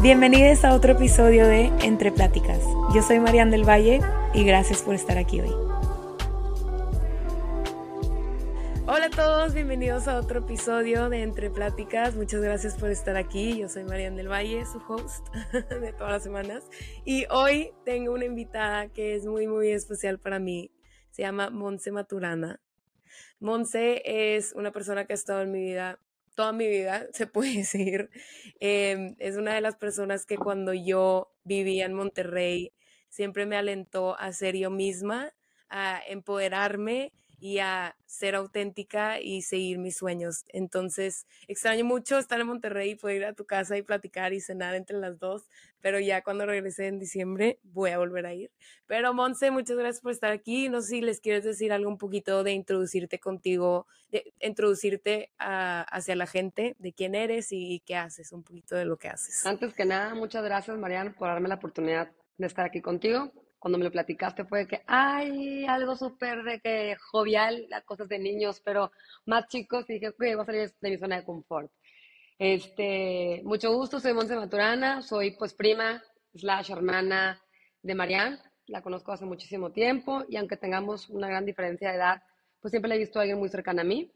Bienvenidos a otro episodio de Entre Pláticas. Yo soy Marian del Valle y gracias por estar aquí hoy. Hola a todos, bienvenidos a otro episodio de Entre Pláticas. Muchas gracias por estar aquí. Yo soy Marian del Valle, su host de todas las semanas. Y hoy tengo una invitada que es muy, muy especial para mí. Se llama Monse Maturana. Monse es una persona que ha estado en mi vida toda mi vida, se puede decir. Em, es una de las personas que cuando yo vivía en Monterrey siempre me alentó a ser yo misma, a empoderarme y a ser auténtica y seguir mis sueños. Entonces, extraño mucho estar en Monterrey y poder ir a tu casa y platicar y cenar entre las dos, pero ya cuando regrese en diciembre voy a volver a ir. Pero Monse, muchas gracias por estar aquí. No sé si les quieres decir algo un poquito de introducirte contigo, de introducirte hacia la gente, de quién eres y qué haces, un poquito de lo que haces. Antes que nada, muchas gracias, Mariana, por darme la oportunidad de estar aquí contigo cuando me lo platicaste fue que hay algo súper de que jovial, las cosas de niños, pero más chicos, y dije, ok, voy a salir de mi zona de confort. Este, mucho gusto, soy Monse Maturana, soy pues prima slash hermana de Marianne, la conozco hace muchísimo tiempo y aunque tengamos una gran diferencia de edad, pues siempre la he visto a alguien muy cercana a mí,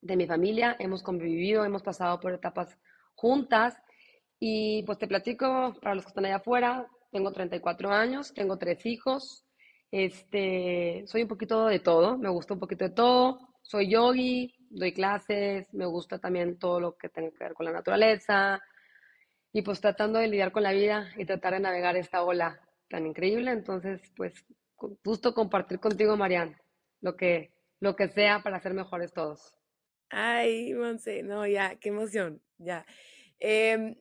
de mi familia, hemos convivido, hemos pasado por etapas juntas y pues te platico para los que están allá afuera, tengo 34 años, tengo tres hijos, este, soy un poquito de todo, me gusta un poquito de todo, soy yogi, doy clases, me gusta también todo lo que tenga que ver con la naturaleza y pues tratando de lidiar con la vida y tratar de navegar esta ola tan increíble, entonces pues gusto compartir contigo, Marian, lo que, lo que sea para ser mejores todos. Ay, Monse, no, ya, qué emoción, ya. Em,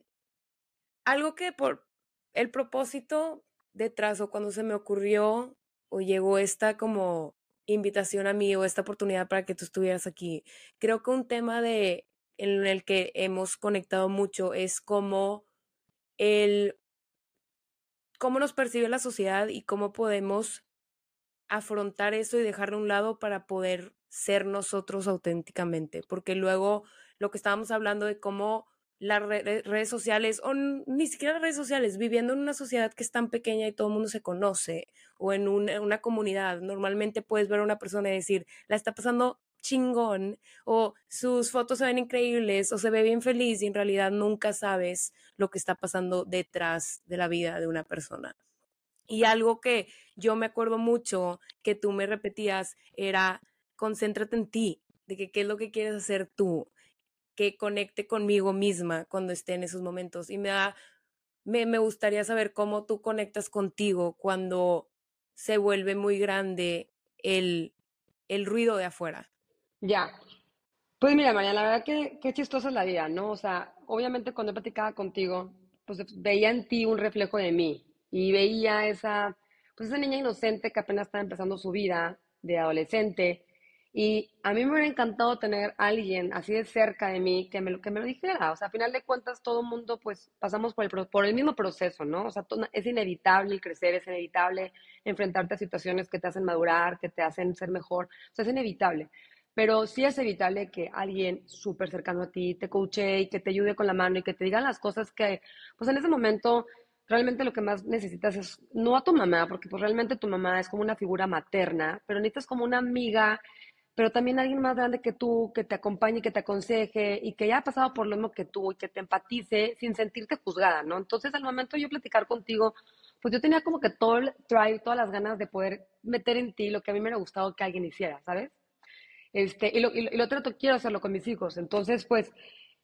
algo que por, el propósito detrás o cuando se me ocurrió o llegó esta como invitación a mí o esta oportunidad para que tú estuvieras aquí, creo que un tema de en el que hemos conectado mucho es como el cómo nos percibe la sociedad y cómo podemos afrontar eso y dejarlo a un lado para poder ser nosotros auténticamente, porque luego lo que estábamos hablando de cómo las redes sociales, o ni siquiera las redes sociales, viviendo en una sociedad que es tan pequeña y todo el mundo se conoce, o en una, comunidad, normalmente puedes ver a una persona y decir, la está pasando chingón, o sus fotos se ven increíbles, o se ve bien feliz, y en realidad nunca sabes lo que está pasando detrás de la vida de una persona. Y algo que yo me acuerdo mucho que tú me repetías era, concéntrate en ti, de que qué es lo que quieres hacer tú que conecte conmigo misma cuando esté en esos momentos. Y me da, me, me gustaría saber cómo tú conectas contigo cuando se vuelve muy grande el, el ruido de afuera. Ya. Pues mira, María, la verdad que qué chistosa es la vida, ¿no? O sea, obviamente cuando platicaba contigo, pues veía en ti un reflejo de mí y veía esa, pues esa niña inocente que apenas estaba empezando su vida de adolescente y a mí me hubiera encantado tener alguien así de cerca de mí que me, lo, que me lo dijera. O sea, a final de cuentas, todo el mundo, pues, pasamos por el, por el mismo proceso, ¿no? O sea, es inevitable el crecer, es inevitable enfrentarte a situaciones que te hacen madurar, que te hacen ser mejor. O sea, es inevitable. Pero sí es evitable que alguien súper cercano a ti te coache y que te ayude con la mano y que te diga las cosas que, pues, en ese momento realmente lo que más necesitas es no a tu mamá, porque pues realmente tu mamá es como una figura materna, pero necesitas como una amiga pero también alguien más grande que tú, que te acompañe, que te aconseje y que haya pasado por lo mismo que tú y que te empatice sin sentirte juzgada, ¿no? Entonces, al momento de yo platicar contigo, pues yo tenía como que todo el drive, todas las ganas de poder meter en ti lo que a mí me hubiera gustado que alguien hiciera, ¿sabes? Este, y, lo, y, lo trato, quiero hacerlo con mis hijos. Entonces, pues,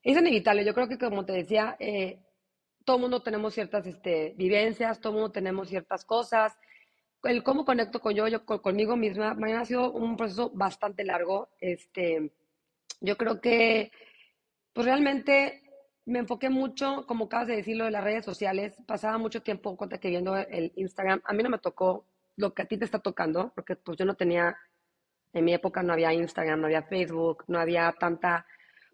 es inevitable. Yo creo que, como te decía, eh, todo mundo tenemos ciertas este, vivencias, todo mundo tenemos ciertas cosas el cómo conecto con yo, yo conmigo misma, me ha sido un proceso bastante largo. Este, yo creo que, pues realmente me enfoqué mucho, como acabas de decirlo, de las redes sociales. Pasaba mucho tiempo cuenta que viendo el Instagram. A mí no me tocó lo que a ti te está tocando, porque pues yo no tenía, en mi época no había Instagram, no había Facebook, no había tanta,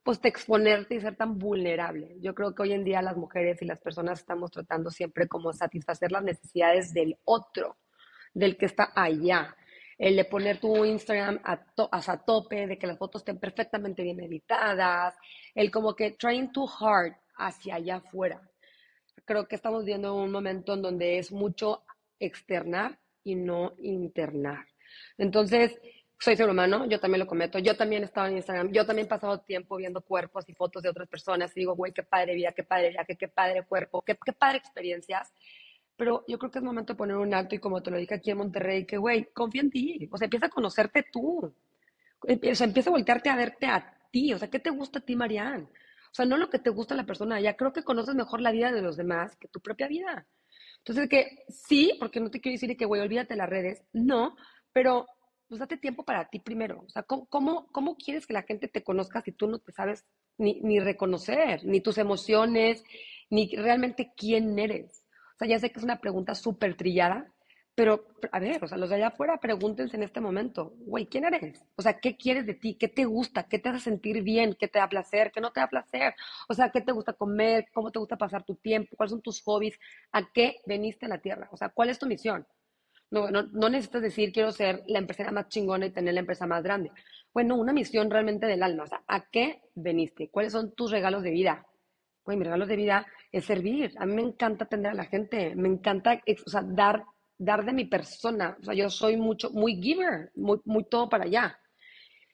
pues te exponerte y ser tan vulnerable. Yo creo que hoy en día las mujeres y las personas estamos tratando siempre como satisfacer las necesidades del otro del que está allá. El de poner tu Instagram a, a tope, de que las fotos estén perfectamente bien editadas, el como que trying too hard hacia allá afuera. creo que estamos viendo un momento en donde es mucho externar y no internar. Entonces, soy ser humano, yo también lo cometo, yo también he estado en Instagram, yo también he pasado tiempo viendo cuerpos y fotos de otras personas y digo, güey, qué padre vida, qué padre viaje, qué padre cuerpo, qué, qué padre experiencias. Pero yo creo que es momento de poner un alto y como te lo dije aquí en Monterrey, que güey, confía en ti, o sea, empieza a conocerte tú, o sea, empieza a voltearte a verte a ti, o sea, ¿qué te gusta a ti, Marianne? O sea, no lo que te gusta a la persona, ya creo que conoces mejor la vida de los demás que tu propia vida. Entonces, que sí, porque no te quiero decir que, güey, olvídate las redes, no, pero pues date tiempo para ti primero. O sea, ¿cómo, cómo, quieres que la gente te conozca si tú no te sabes ni, ni, reconocer, ni tus emociones, ni realmente quién eres? Sea, ya sé que es una pregunta súper trillada, pero a ver, o sea, los de allá afuera pregúntense en este momento, güey, ¿quién eres? O sea, ¿qué quieres de ti? ¿Qué te gusta? ¿Qué te hace sentir bien? ¿Qué te da placer? ¿Qué no te da placer? O sea, ¿qué te gusta comer? ¿Cómo te gusta pasar tu tiempo? ¿Cuáles son tus hobbies? ¿A qué veniste a la tierra? O sea, ¿cuál es tu misión? No, no, necesitas decir quiero ser la empresa más chingona y tener la empresa más grande. Bueno, una misión realmente del alma. O sea, ¿a qué veniste? ¿Cuáles son tus regalos de vida? Pues mis regalos de vida es servir. A mí me encanta atender a la gente. Me encanta o sea, dar, dar de mi persona. O sea, yo soy mucho, muy giver, muy, todo para allá.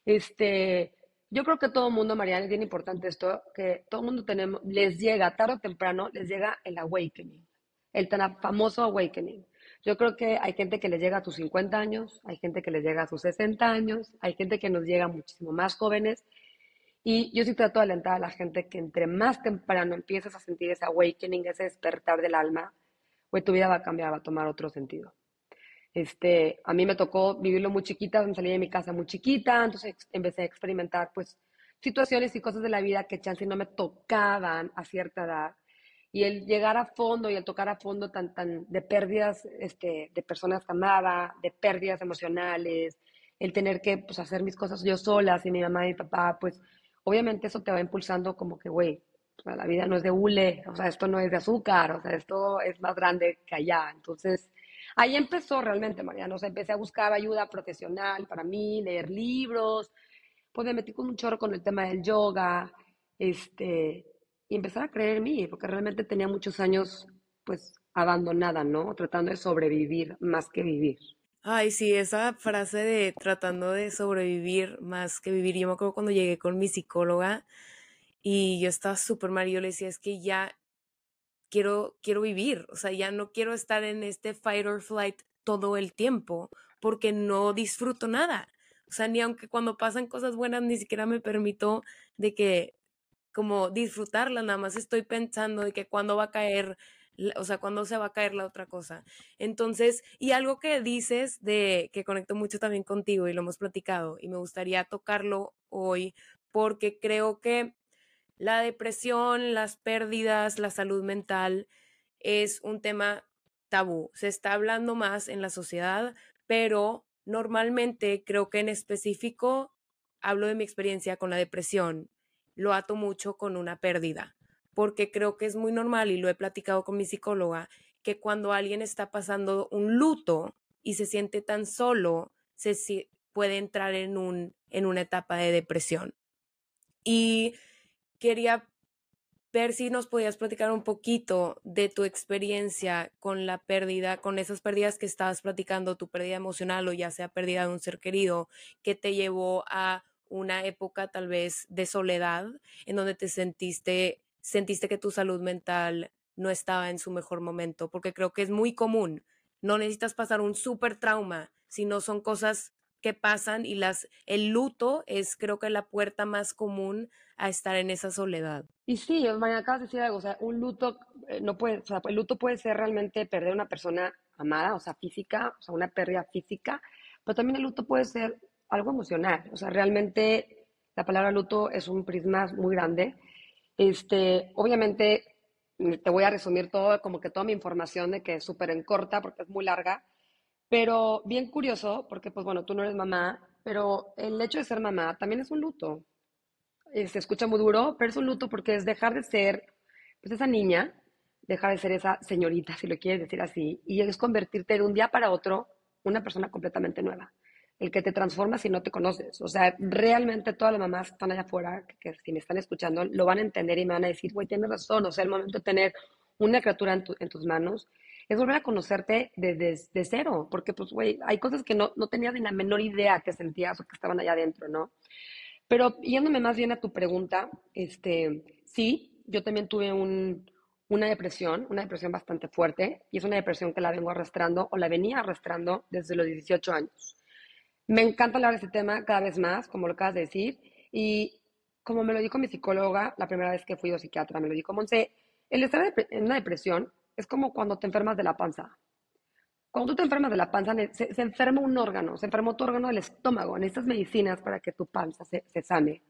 Este, yo creo que todo el mundo, Mariana, es bien importante esto, que todo el mundo tenemos, les llega, tarde o temprano, les llega el awakening, el tan famoso awakening. Yo creo que hay gente que le llega a sus 50 años, hay gente que les llega a sus 60 años, hay gente que nos llega muchísimo más jóvenes. Y yo sí trato de alentar a la gente que entre más temprano empiezas a sentir ese awakening, ese despertar del alma, pues tu vida va a cambiar, va a tomar otro sentido. Este, a mí me tocó vivirlo muy chiquita, me salí de mi casa muy chiquita, entonces empecé a experimentar pues situaciones y cosas de la vida que chance no me tocaban a cierta edad y el llegar a fondo y el tocar a fondo tan, tan de pérdidas este, de personas que amaba, de pérdidas emocionales, el tener que pues, hacer mis cosas yo sola, sin mi mamá y mi papá, pues obviamente eso te va impulsando como que, güey, la vida no es de hule, o sea, esto no es de azúcar, o sea, esto es más grande que allá. Entonces, ahí empezó realmente, Mariana, o sea, empecé a buscar ayuda profesional para mí, leer libros, pues me metí con un chorro con el tema del yoga, este, y empezar a creer en mí, porque realmente tenía muchos años, pues, abandonada, ¿no? Tratando de sobrevivir más que vivir. Ay, sí, esa frase de tratando de sobrevivir más que vivir. Yo me acuerdo cuando llegué con mi psicóloga y yo estaba súper mal. Yo le decía, es que ya quiero, quiero vivir. O sea, ya no quiero estar en este fight or flight todo el tiempo porque no disfruto nada. O sea, ni aunque cuando pasan cosas buenas ni siquiera me permito de que como disfrutarla, nada más estoy pensando de que cuándo va a caer, o sea, cuándo se va a caer la otra cosa. Entonces, y algo que dices de que conecto mucho también contigo y lo hemos platicado y me gustaría tocarlo hoy porque creo que la depresión, las pérdidas, la salud mental es un tema tabú. Se está hablando más en la sociedad, pero normalmente creo que en específico hablo de mi experiencia con la depresión lo ato mucho con una pérdida, porque creo que es muy normal y lo he platicado con mi psicóloga, que cuando alguien está pasando un luto y se siente tan solo, se puede entrar en, un, en una etapa de depresión. Y quería ver si nos podías platicar un poquito de tu experiencia con la pérdida, con esas pérdidas que estabas platicando, tu pérdida emocional o ya sea pérdida de un ser querido, que te llevó a una época tal vez de soledad en donde te sentiste, sentiste que tu salud mental no estaba en su mejor momento, porque creo que es muy común. No necesitas pasar un súper trauma, sino son cosas que pasan y las el luto es creo que la puerta más común a estar en esa soledad. Y sí, María, acabas de decir algo, o sea, un luto eh, no puede, o sea, el luto puede ser realmente perder una persona amada, o sea, física, o sea, una pérdida física, pero también el luto puede ser algo emocional. O sea, realmente la palabra luto es un prisma muy grande. Este, obviamente, te voy a resumir todo, como que toda mi información de que es súper en corta porque es muy larga, pero bien curioso, porque pues bueno, tú no eres mamá, pero el hecho de ser mamá también es un luto. Eh, se escucha muy duro, pero es un luto porque es dejar de ser pues esa niña, dejar de ser esa señorita, si lo quieres decir así, y es convertirte de un día para otro una persona completamente nueva el que te transforma si no te conoces. O sea, realmente todas las mamás que están allá afuera, que, si me están escuchando, lo van a entender y me van a decir, güey, tienes razón. O sea, el momento de tener una criatura en, tus manos, es volver a conocerte desde cero, porque pues, güey, hay cosas que no, no tenías ni la menor idea que sentías o que estaban allá adentro, ¿no? Pero yéndome más bien a tu pregunta, este, sí, yo también tuve un, una depresión, una depresión bastante fuerte, y es una depresión que la vengo arrastrando o la venía arrastrando desde los 18 años. Me encanta hablar de este tema cada vez más, como lo acabas de decir, y como me lo dijo mi psicóloga la primera vez que fui a psiquiatra, me lo dijo Monse, el estar en una depresión es como cuando te enfermas de la panza. Cuando tú te enfermas de la panza, se, enferma un órgano, se enfermó tu órgano del estómago, necesitas medicinas para que tu panza se, se sane.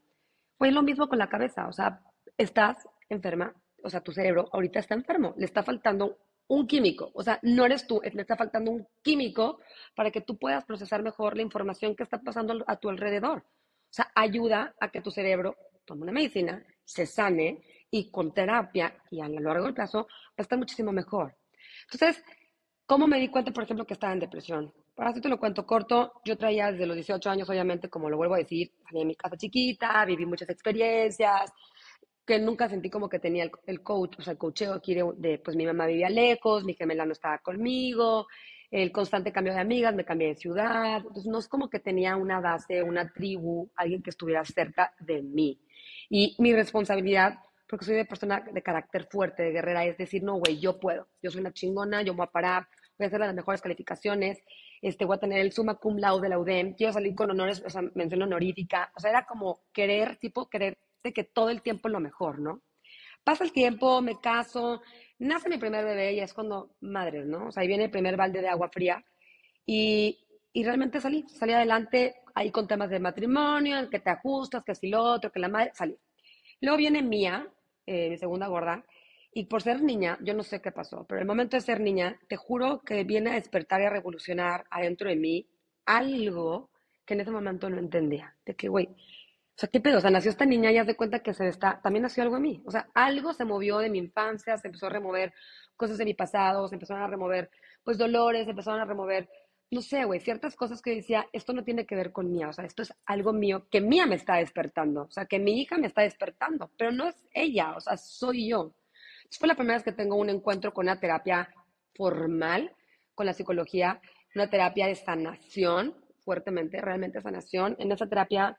Fue lo mismo con la cabeza, o sea, estás enferma o sea, tu cerebro ahorita está enfermo, le está faltando un químico, o sea, no eres tú, le está faltando un químico para que tú puedas procesar mejor la información que está pasando a tu alrededor. O sea, ayuda a que tu cerebro tome una medicina, se sane y con terapia y a lo largo del plazo va a muchísimo mejor. Entonces, ¿cómo me di cuenta, por ejemplo, que estaba en depresión? Para así te lo cuento corto, yo traía desde los 18 años, obviamente, como lo vuelvo a decir, salí de mi casa chiquita, viví muchas experiencias, que nunca sentí como que tenía el, coach, o sea, el coacheo aquí de, pues mi mamá vivía lejos, mi gemela no estaba conmigo, el constante cambio de amigas, me cambié de ciudad, entonces no es como que tenía una base, una tribu, alguien que estuviera cerca de mí. Y mi responsabilidad, porque soy de persona de carácter fuerte, de guerrera, es decir, no, güey, yo puedo, yo soy una chingona, yo voy a parar, voy a hacer las mejores calificaciones, este, voy a tener el summa cum laude de la UDEM, quiero salir con honores, o sea, mención honorífica, o sea, era como querer, tipo, querer que todo el tiempo es lo mejor, ¿no? Pasa el tiempo, me caso, nace mi primer bebé y es cuando, madre, ¿no? O sea, ahí viene el primer balde de agua fría y, y realmente salí, salí adelante ahí con temas de matrimonio, que te ajustas, que si lo otro, que la madre, salí. Luego viene Mía, eh, mi segunda gorda, y por ser niña, yo no sé qué pasó, pero el momento de ser niña, te juro que viene a despertar y a revolucionar adentro de mí algo que en ese momento no entendía. De que, güey, o sea, ¿qué pedo? O sea, nació esta niña y haz de cuenta que se está, también nació algo en mí. O sea, algo se movió de mi infancia, se empezó a remover cosas de mi pasado, se empezaron a remover, pues, dolores, se empezaron a remover, no sé, güey, ciertas cosas que decía, esto no tiene que ver con mía, o sea, esto es algo mío que mía me está despertando, o sea, que mi hija me está despertando, pero no es ella, o sea, soy yo. Entonces, fue la primera vez que tengo un encuentro con una terapia formal, con la psicología, una terapia de sanación, fuertemente, realmente sanación. En esa terapia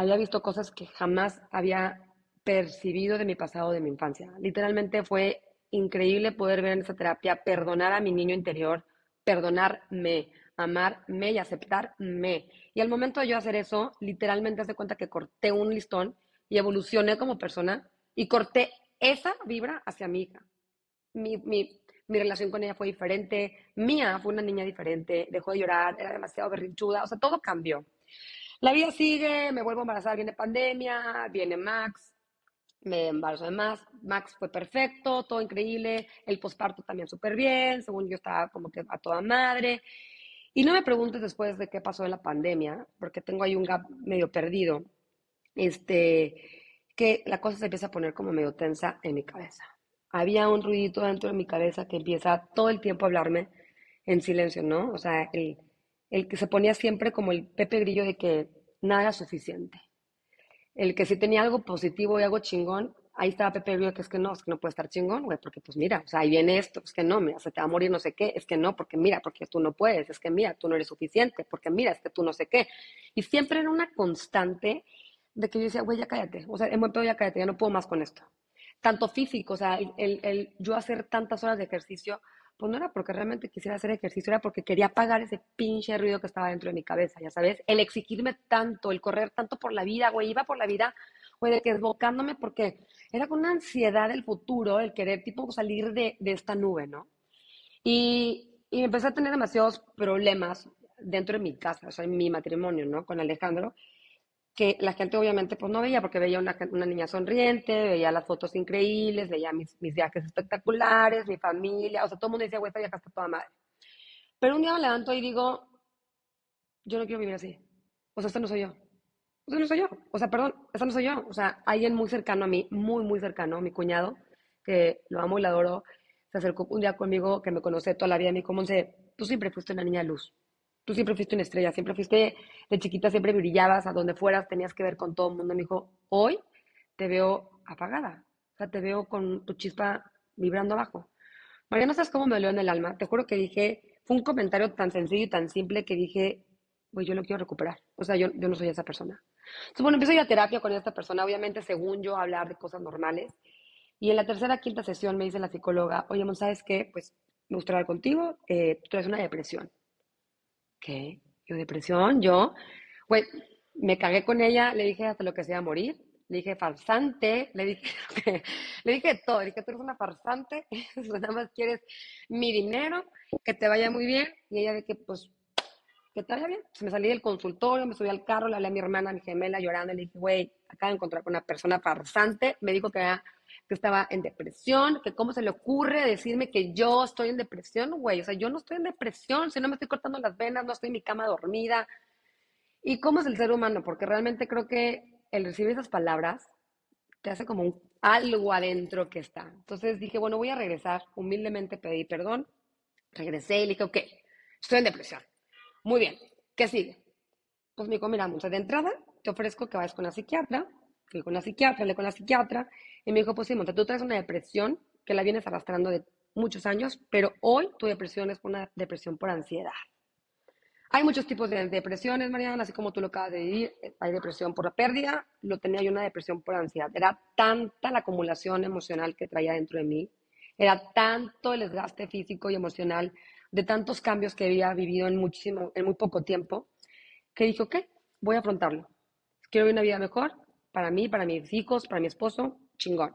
había visto cosas que jamás había percibido de mi pasado, de mi infancia. Literalmente fue increíble poder ver en esa terapia perdonar a mi niño interior, perdonarme, amarme y aceptarme. Y al momento de yo hacer eso, literalmente hace cuenta que corté un listón y evolucioné como persona y corté esa vibra hacia mi hija. Mi, relación con ella fue diferente, mía fue una niña diferente, dejó de llorar, era demasiado berrinchuda, o sea, todo cambió. La vida sigue, me vuelvo a embarazar, viene pandemia, viene Max, me embarazo de Max, Max fue perfecto, todo increíble, el posparto también súper bien, según yo estaba como que a toda madre. Y no me preguntes después de qué pasó en la pandemia, porque tengo ahí un gap medio perdido, este, que la cosa se empieza a poner como medio tensa en mi cabeza. Había un ruidito dentro de mi cabeza que empieza todo el tiempo a hablarme en silencio, ¿no? O sea, el el que se ponía siempre como el Pepe Grillo de que nada era suficiente. El que si tenía algo positivo y algo chingón, ahí estaba Pepe Grillo que es que no, es que no puede estar chingón, güey, porque pues mira, o sea, ahí viene esto, es que no, mira, se te va a morir no sé qué, es que no, porque mira, porque tú no puedes, es que mira, tú no eres suficiente, porque mira, es que tú no sé qué. Y siempre era una constante de que yo decía, güey, ya cállate, o sea, en buen pedo ya cállate, ya no puedo más con esto. Tanto físico, o sea, el, el yo hacer tantas horas de ejercicio, pues no era porque realmente quisiera hacer ejercicio, era porque quería apagar ese pinche ruido que estaba dentro de mi cabeza, ya sabes, el exigirme tanto, el correr tanto por la vida, güey, iba por la vida, güey, desbocándome porque era con una ansiedad del futuro, el querer tipo salir de, de esta nube, ¿no? Y, y empecé a tener demasiados problemas dentro de mi casa, o sea, en mi matrimonio, ¿no? Con Alejandro, que la gente obviamente pues no veía porque veía una, una niña sonriente, veía las fotos increíbles, veía mis, mis, viajes espectaculares, mi familia, o sea, todo el mundo decía, güey, esta vieja está toda madre. Pero un día me levanto y digo, yo no quiero vivir así. O sea, esta no soy yo. Esta no soy yo. O sea, perdón, esta no soy yo. O sea, alguien muy cercano a mí, muy, muy cercano, mi cuñado, que lo amo y lo adoro, se acercó un día conmigo, que me conoce toda la vida, y me dijo, Monse, tú siempre fuiste una niña luz. Tú siempre fuiste una estrella, siempre fuiste de chiquita, siempre brillabas, a donde fueras tenías que ver con todo el mundo. Me dijo, hoy te veo apagada, o sea, te veo con tu chispa vibrando abajo. María, no sabes cómo me dolió en el alma. Te juro que dije, fue un comentario tan sencillo y tan simple que dije, pues yo lo quiero recuperar. O sea, yo, yo no soy esa persona. Entonces, bueno, empiezo a ir a terapia con esta persona, obviamente, según yo, hablar de cosas normales. Y en la tercera, quinta sesión me dice la psicóloga, oye, ¿sabes qué? Pues me gustaría hablar contigo, eh, tú traes una depresión. ¿Qué? Yo, depresión, yo. Güey, me cagué con ella, le dije hasta lo que se iba a morir, le dije farsante, le dije, le dije todo, le dije, tú eres una farsante, nada más quieres mi dinero, que te vaya muy bien, y ella de que, pues, que te vaya bien. Se me salí del consultorio, me subí al carro, le hablé a mi hermana, a mi gemela, llorando, le dije, güey, acabo de encontrar con una persona farsante, me dijo que, que estaba en depresión, que cómo se le ocurre decirme que yo estoy en depresión, güey, o sea, yo no estoy en depresión, si no me estoy cortando las venas, no estoy en mi cama dormida, ¿Y cómo es el ser humano? Porque realmente creo que el recibir esas palabras te hace como un, algo adentro que está. Entonces dije, bueno, voy a regresar, humildemente pedí perdón, regresé y le dije, ok, estoy en depresión. Muy bien, ¿qué sigue? Pues me dijo, mira, de entrada te ofrezco que vayas con la psiquiatra, fui con la psiquiatra, hablé con la psiquiatra, y me dijo, pues sí, Monta, tú traes una depresión que la vienes arrastrando de muchos años, pero hoy tu depresión es una depresión por ansiedad. Hay muchos tipos de depresiones, Mariana, así como tú lo acabas de decir. Hay depresión por la pérdida, lo tenía yo una depresión por ansiedad. Era tanta la acumulación emocional que traía dentro de mí, era tanto el desgaste físico y emocional de tantos cambios que había vivido en, muchísimo, en muy poco tiempo, que dije, ok, voy a afrontarlo. Quiero vivir una vida mejor para mí, para mis hijos, para mi esposo, chingón.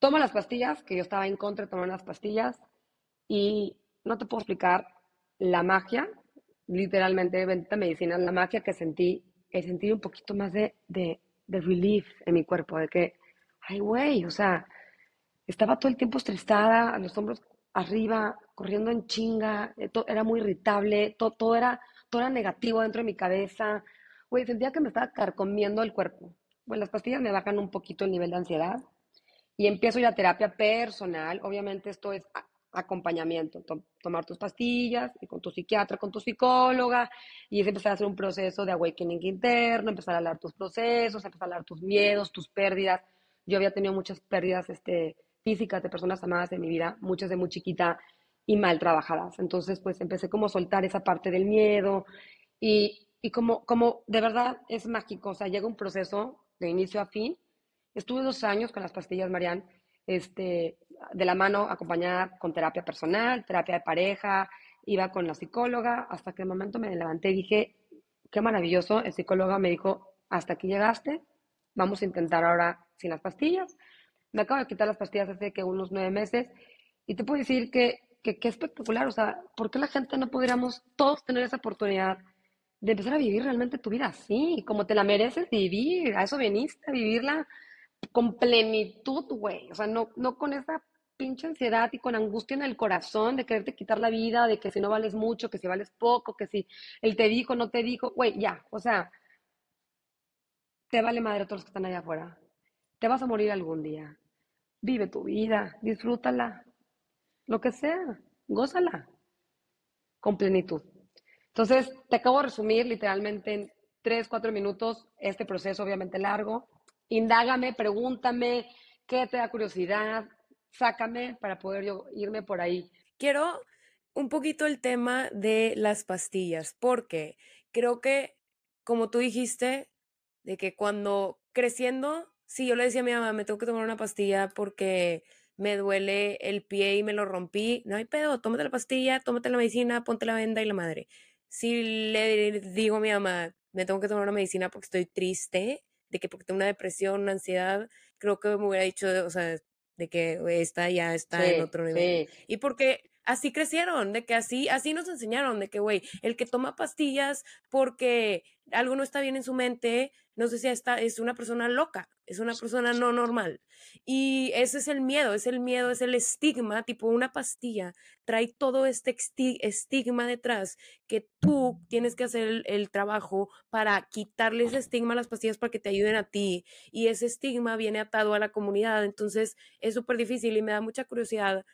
Tomo las pastillas, que yo estaba en contra de tomar las pastillas, y no te puedo explicar la magia literalmente bendita medicina, la magia que sentí, el sentir un poquito más de, de, de relief en mi cuerpo, de que, ay, güey, o sea, estaba todo el tiempo estresada, los hombros arriba, corriendo en chinga, eh, todo, era muy irritable, todo, todo, era, todo era negativo dentro de mi cabeza, güey, sentía que me estaba carcomiendo el cuerpo. Bueno, las pastillas me bajan un poquito el nivel de ansiedad y empiezo ya terapia personal, obviamente esto es acompañamiento, tomar tus pastillas y con tu psiquiatra, con tu psicóloga, y es empezar a hacer un proceso de awakening interno, empezar a hablar tus procesos, empezar a hablar tus miedos, tus pérdidas. Yo había tenido muchas pérdidas este, físicas de personas amadas en mi vida, muchas de muy chiquita y mal trabajadas. Entonces, pues empecé como a soltar esa parte del miedo y, y como, como de verdad es mágico, o sea, llega un proceso de inicio a fin. Estuve dos años con las pastillas, Marian, este, de la mano acompañada con terapia personal, terapia de pareja, iba con la psicóloga, hasta que el momento me levanté y dije, qué maravilloso, el psicólogo me dijo, hasta aquí llegaste, vamos a intentar ahora sin las pastillas. Me acabo de quitar las pastillas hace que unos nueve meses y te puedo decir que, que, que espectacular, o sea, ¿por qué la gente no pudiéramos todos tener esa oportunidad de empezar a vivir realmente tu vida así, como te la mereces vivir, a eso viniste, a vivirla con plenitud, güey. O sea, no, no con esa pinche ansiedad y con angustia en el corazón de quererte quitar la vida, de que si no vales mucho, que si vales poco, que si él te dijo, no te dijo, güey, ya, o sea, te vale madre a todos los que están allá afuera. Te vas a morir algún día. Vive tu vida, disfrútala, lo que sea, gózala con plenitud. Entonces, te acabo de resumir literalmente en tres, cuatro minutos este proceso, obviamente largo, indágame, pregúntame, qué te da curiosidad, sácame para poder yo irme por ahí. Quiero un poquito el tema de las pastillas, porque creo que, como tú dijiste, de que cuando creciendo, si yo le decía a mi mamá, me tengo que tomar una pastilla porque me duele el pie y me lo rompí, no hay pedo, tómate la pastilla, tómate la medicina, ponte la venda y la madre. Si le digo a mi mamá, me tengo que tomar una medicina porque estoy triste, de que porque tengo una depresión, una ansiedad, creo que me hubiera dicho, o sea, de que esta ya está en otro nivel. Y porque así crecieron, de que así, así nos enseñaron, de que, güey, el que toma pastillas porque algo no está bien en su mente, no sé si esta es una persona loca, es una persona no normal. Y ese es el miedo, es el miedo, es el estigma, tipo una pastilla, trae todo este estigma detrás que tú tienes que hacer el, trabajo para quitarle ese estigma a las pastillas para que te ayuden a ti. Y ese estigma viene atado a la comunidad, entonces es súper difícil y me da mucha curiosidad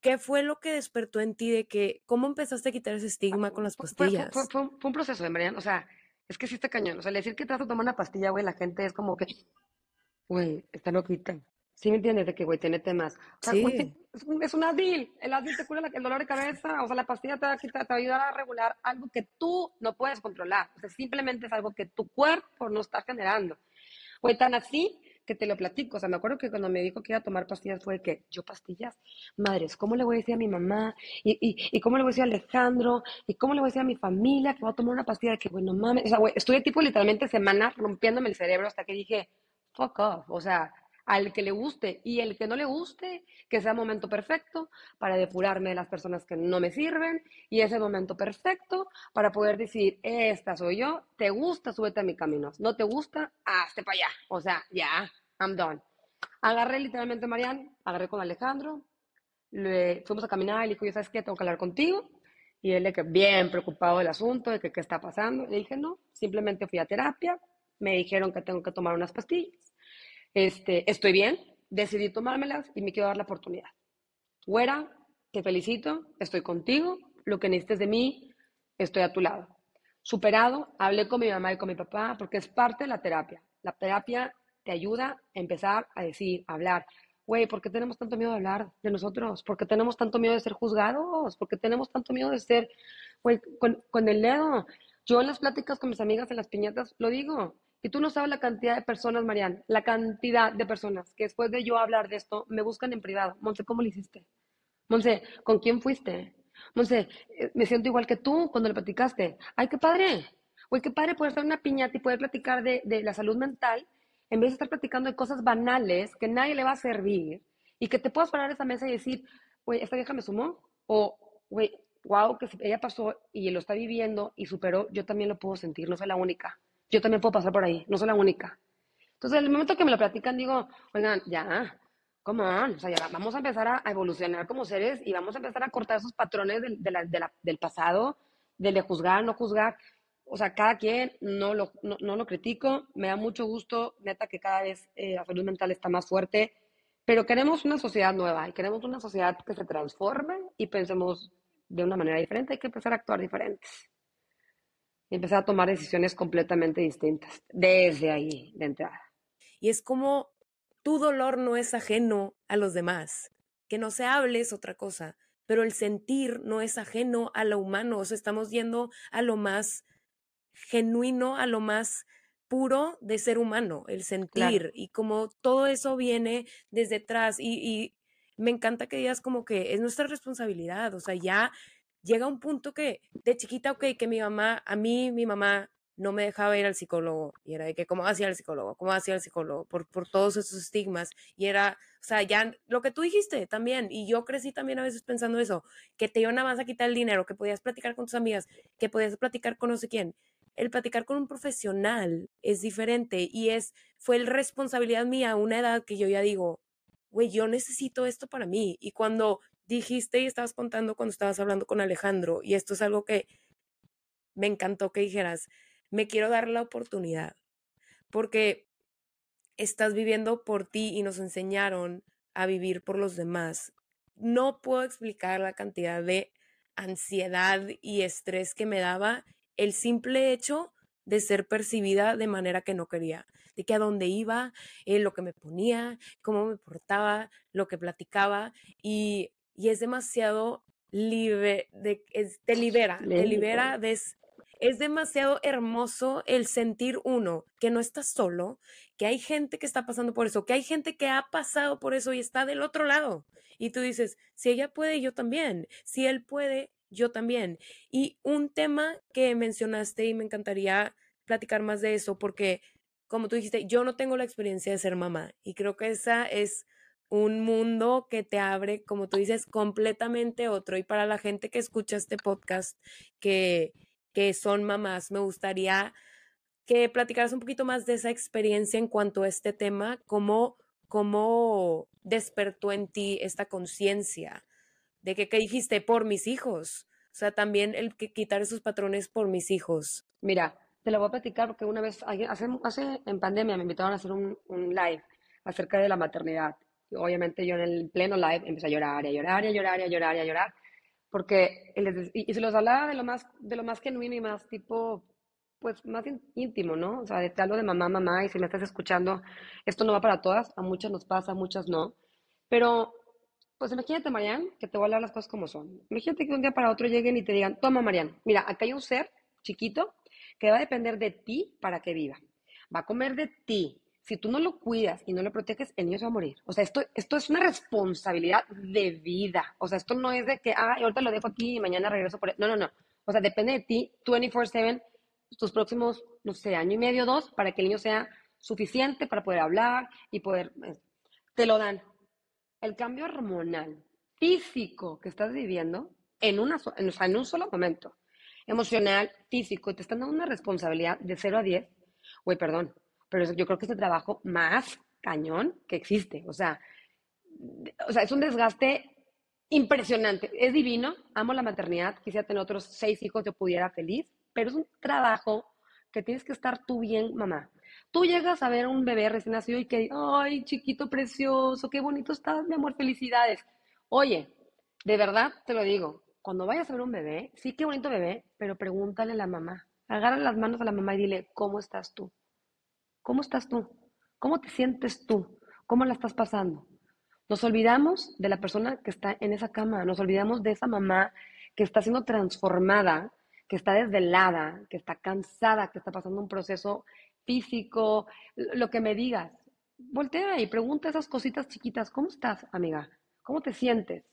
¿Qué fue lo que despertó en ti de que, cómo empezaste a quitar ese estigma con las pastillas? Fue, un proceso, de Mariana, o sea, es que sí está cañón, o sea, decir que te vas a tomar una pastilla, güey, la gente es como que, güey, está loquita, ¿Sí me entiendes? De que, güey, tiene temas. O sea, Sí. güey, es, un, es un Advil. El Advil te cura la- el dolor de cabeza. O sea, la pastilla te va, a quitar- te va a ayudar a regular algo que tú no puedes controlar. O sea, simplemente es algo que tu cuerpo no está generando. Fue tan así que te lo platico. O sea, me acuerdo que cuando me dijo que iba a tomar pastillas fue que yo pastillas, madres, ¿cómo le voy a decir a mi mamá? ¿Y, y, y cómo le voy a decir a Alejandro? ¿Y cómo le voy a decir a mi familia que voy a tomar una pastilla? Que, güey, no mames. O sea, güey, estuve tipo literalmente semanas rompiéndome el cerebro hasta que dije, fuck off. O sea, al que le guste y el que no le guste, que sea momento perfecto para depurarme de las personas que no me sirven y ese momento perfecto para poder decir, esta soy yo, te gusta, súbete a mi camino, no te gusta, hazte para allá. O sea, ya, I'm done. Agarré literalmente a Marian, agarré con Alejandro, le, fuimos a caminar le dijo, yo sabes qué, tengo que hablar contigo. Y él de que bien preocupado del asunto, de que qué está pasando. Le dije, no, simplemente fui a terapia, me dijeron que tengo que tomar unas pastillas. Este, estoy bien, decidí tomármelas y me quiero dar la oportunidad. Güera, te felicito, estoy contigo, lo que necesites de mí, estoy a tu lado. Superado, hablé con mi mamá y con mi papá porque es parte de la terapia. La terapia te ayuda a empezar a decir, a hablar. Güey, ¿por qué tenemos tanto miedo de hablar de nosotros? ¿Por qué tenemos tanto miedo de ser juzgados? ¿Por qué tenemos tanto miedo de ser, güey, con, con el dedo? Yo en las pláticas con mis amigas en las piñatas lo digo. Y tú no sabes la cantidad de personas, Marian, la cantidad de personas que después de yo hablar de esto me buscan en privado. Monse, ¿cómo lo hiciste? Monse, ¿con quién fuiste? Monse, eh, me siento igual que tú cuando le platicaste. ¡Ay, qué padre! Güey, qué padre poder estar una piñata y poder platicar de, de la salud mental en vez de estar platicando de cosas banales que nadie le va a servir y que te puedas parar a esa mesa y decir, güey, esta vieja me sumó. O, güey, wow, que ella pasó y lo está viviendo y superó, yo también lo puedo sentir, no soy la única. Yo también puedo pasar por ahí, no soy la única. Entonces, en el momento que me lo platican, digo, oigan, ya, come on, o sea, ya vamos a empezar a, evolucionar como seres y vamos a empezar a cortar esos patrones del, de la- de la- del pasado, del de juzgar, no juzgar. O sea, cada quien, no lo, no, no lo critico, me da mucho gusto, neta, que cada vez eh, la salud mental está más fuerte, pero queremos una sociedad nueva y queremos una sociedad que se transforme y pensemos de una manera diferente, hay que empezar a actuar diferentes y empezar a tomar decisiones completamente distintas desde ahí, de entrada. Y es como tu dolor no es ajeno a los demás. Que no se hable es otra cosa, pero el sentir no es ajeno a lo humano. O sea, estamos yendo a lo más genuino, a lo más puro de ser humano, el sentir. Y como todo eso viene desde atrás. Y, y me encanta que digas como que es nuestra responsabilidad. O sea, ya llega un punto que de chiquita, ok, que mi mamá, a mí, mi mamá no me dejaba ir al psicólogo y era de que cómo hacía el psicólogo, cómo hacía el psicólogo, por, por todos esos estigmas y era, o sea, ya lo que tú dijiste también y yo crecí también a veces pensando eso, que te iban a más a quitar el dinero, que podías platicar con tus amigas, que podías platicar con no sé quién. El platicar con un profesional es diferente y es, fue el responsabilidad mía a una edad que yo ya digo, güey, yo necesito esto para mí. Y cuando dijiste y estabas contando cuando estabas hablando con Alejandro, y esto es algo que me encantó que dijeras, me quiero dar la oportunidad, porque estás viviendo por ti y nos enseñaron a vivir por los demás. No puedo explicar la cantidad de ansiedad y estrés que me daba el simple hecho de ser percibida de manera que no quería, de que a dónde iba, eh, lo que me ponía, cómo me portaba, lo que platicaba y, y es demasiado libre, de, es, te libera, te libera de, es demasiado hermoso el sentir uno que no estás solo, que hay gente que está pasando por eso, que hay gente que ha pasado por eso y está del otro lado. Y tú dices, si ella puede, yo también. Si él puede, yo también. Y un tema que mencionaste y me encantaría platicar más de eso porque, como tú dijiste, yo no tengo la experiencia de ser mamá y creo que esa es un mundo que te abre, como tú dices, completamente otro. Y para la gente que escucha este podcast, que que son mamás. Me gustaría que platicaras un poquito más de esa experiencia en cuanto a este tema, cómo, cómo despertó en ti esta conciencia de que, ¿qué dijiste? Por mis hijos. O sea, también el que quitar esos patrones por mis hijos. Mira, te lo voy a platicar porque una vez, hace, hace en pandemia me invitaron a hacer un, un live acerca de la maternidad. Obviamente yo en el pleno live empecé a llorar y a llorar y a llorar y a llorar y a llorar porque y, y se los hablaba de lo más de lo más genuino y más tipo pues más íntimo, ¿no? O sea, te hablo de mamá, mamá, y si me estás escuchando, esto no va para todas, a muchas nos pasa, a muchas no. Pero, pues imagínate, Marian, que te voy a hablar las cosas como son. Imagínate que un día para otro lleguen y te digan, toma, Marian, mira, acá hay un ser chiquito que va a depender de ti para que viva. Va a comer de ti. Si tú no lo cuidas y no lo proteges, el niño se va a morir. O sea, esto, esto es una responsabilidad de vida. O sea, esto no es de que, ah, ahorita lo dejo aquí y mañana regreso por él. No, no, no. O sea, depende de ti 24/7 tus próximos, no sé, año y medio, dos, para que el niño sea suficiente para poder hablar y poder, eh, te lo dan. El cambio hormonal, físico que estás viviendo en, una, en, en un solo momento, emocional, físico, te están dando una responsabilidad de 0 a 10, güey, perdón, pero yo creo que es el trabajo más cañón que existe. O sea, o sea, es un desgaste impresionante. Es divino, amo la maternidad, quisiera tener otros seis hijos, yo pudiera feliz, pero es un trabajo que tienes que estar tú bien, mamá. Tú llegas a ver un bebé recién nacido y que, ay, chiquito precioso, qué bonito estás, mi amor, felicidades. Oye, de verdad te lo digo, cuando vayas a ver un bebé, sí, qué bonito bebé, pero pregúntale a la mamá. Agarra las manos a la mamá y dile, ¿cómo estás tú? ¿Cómo estás tú? ¿Cómo te sientes tú? ¿Cómo la estás pasando? Nos olvidamos de la persona que está en esa cama, nos olvidamos de esa mamá que está siendo transformada que está desvelada, que está cansada, que está pasando un proceso físico, lo que me digas. Voltea y pregunta esas cositas chiquitas. ¿Cómo estás, amiga? ¿Cómo te sientes?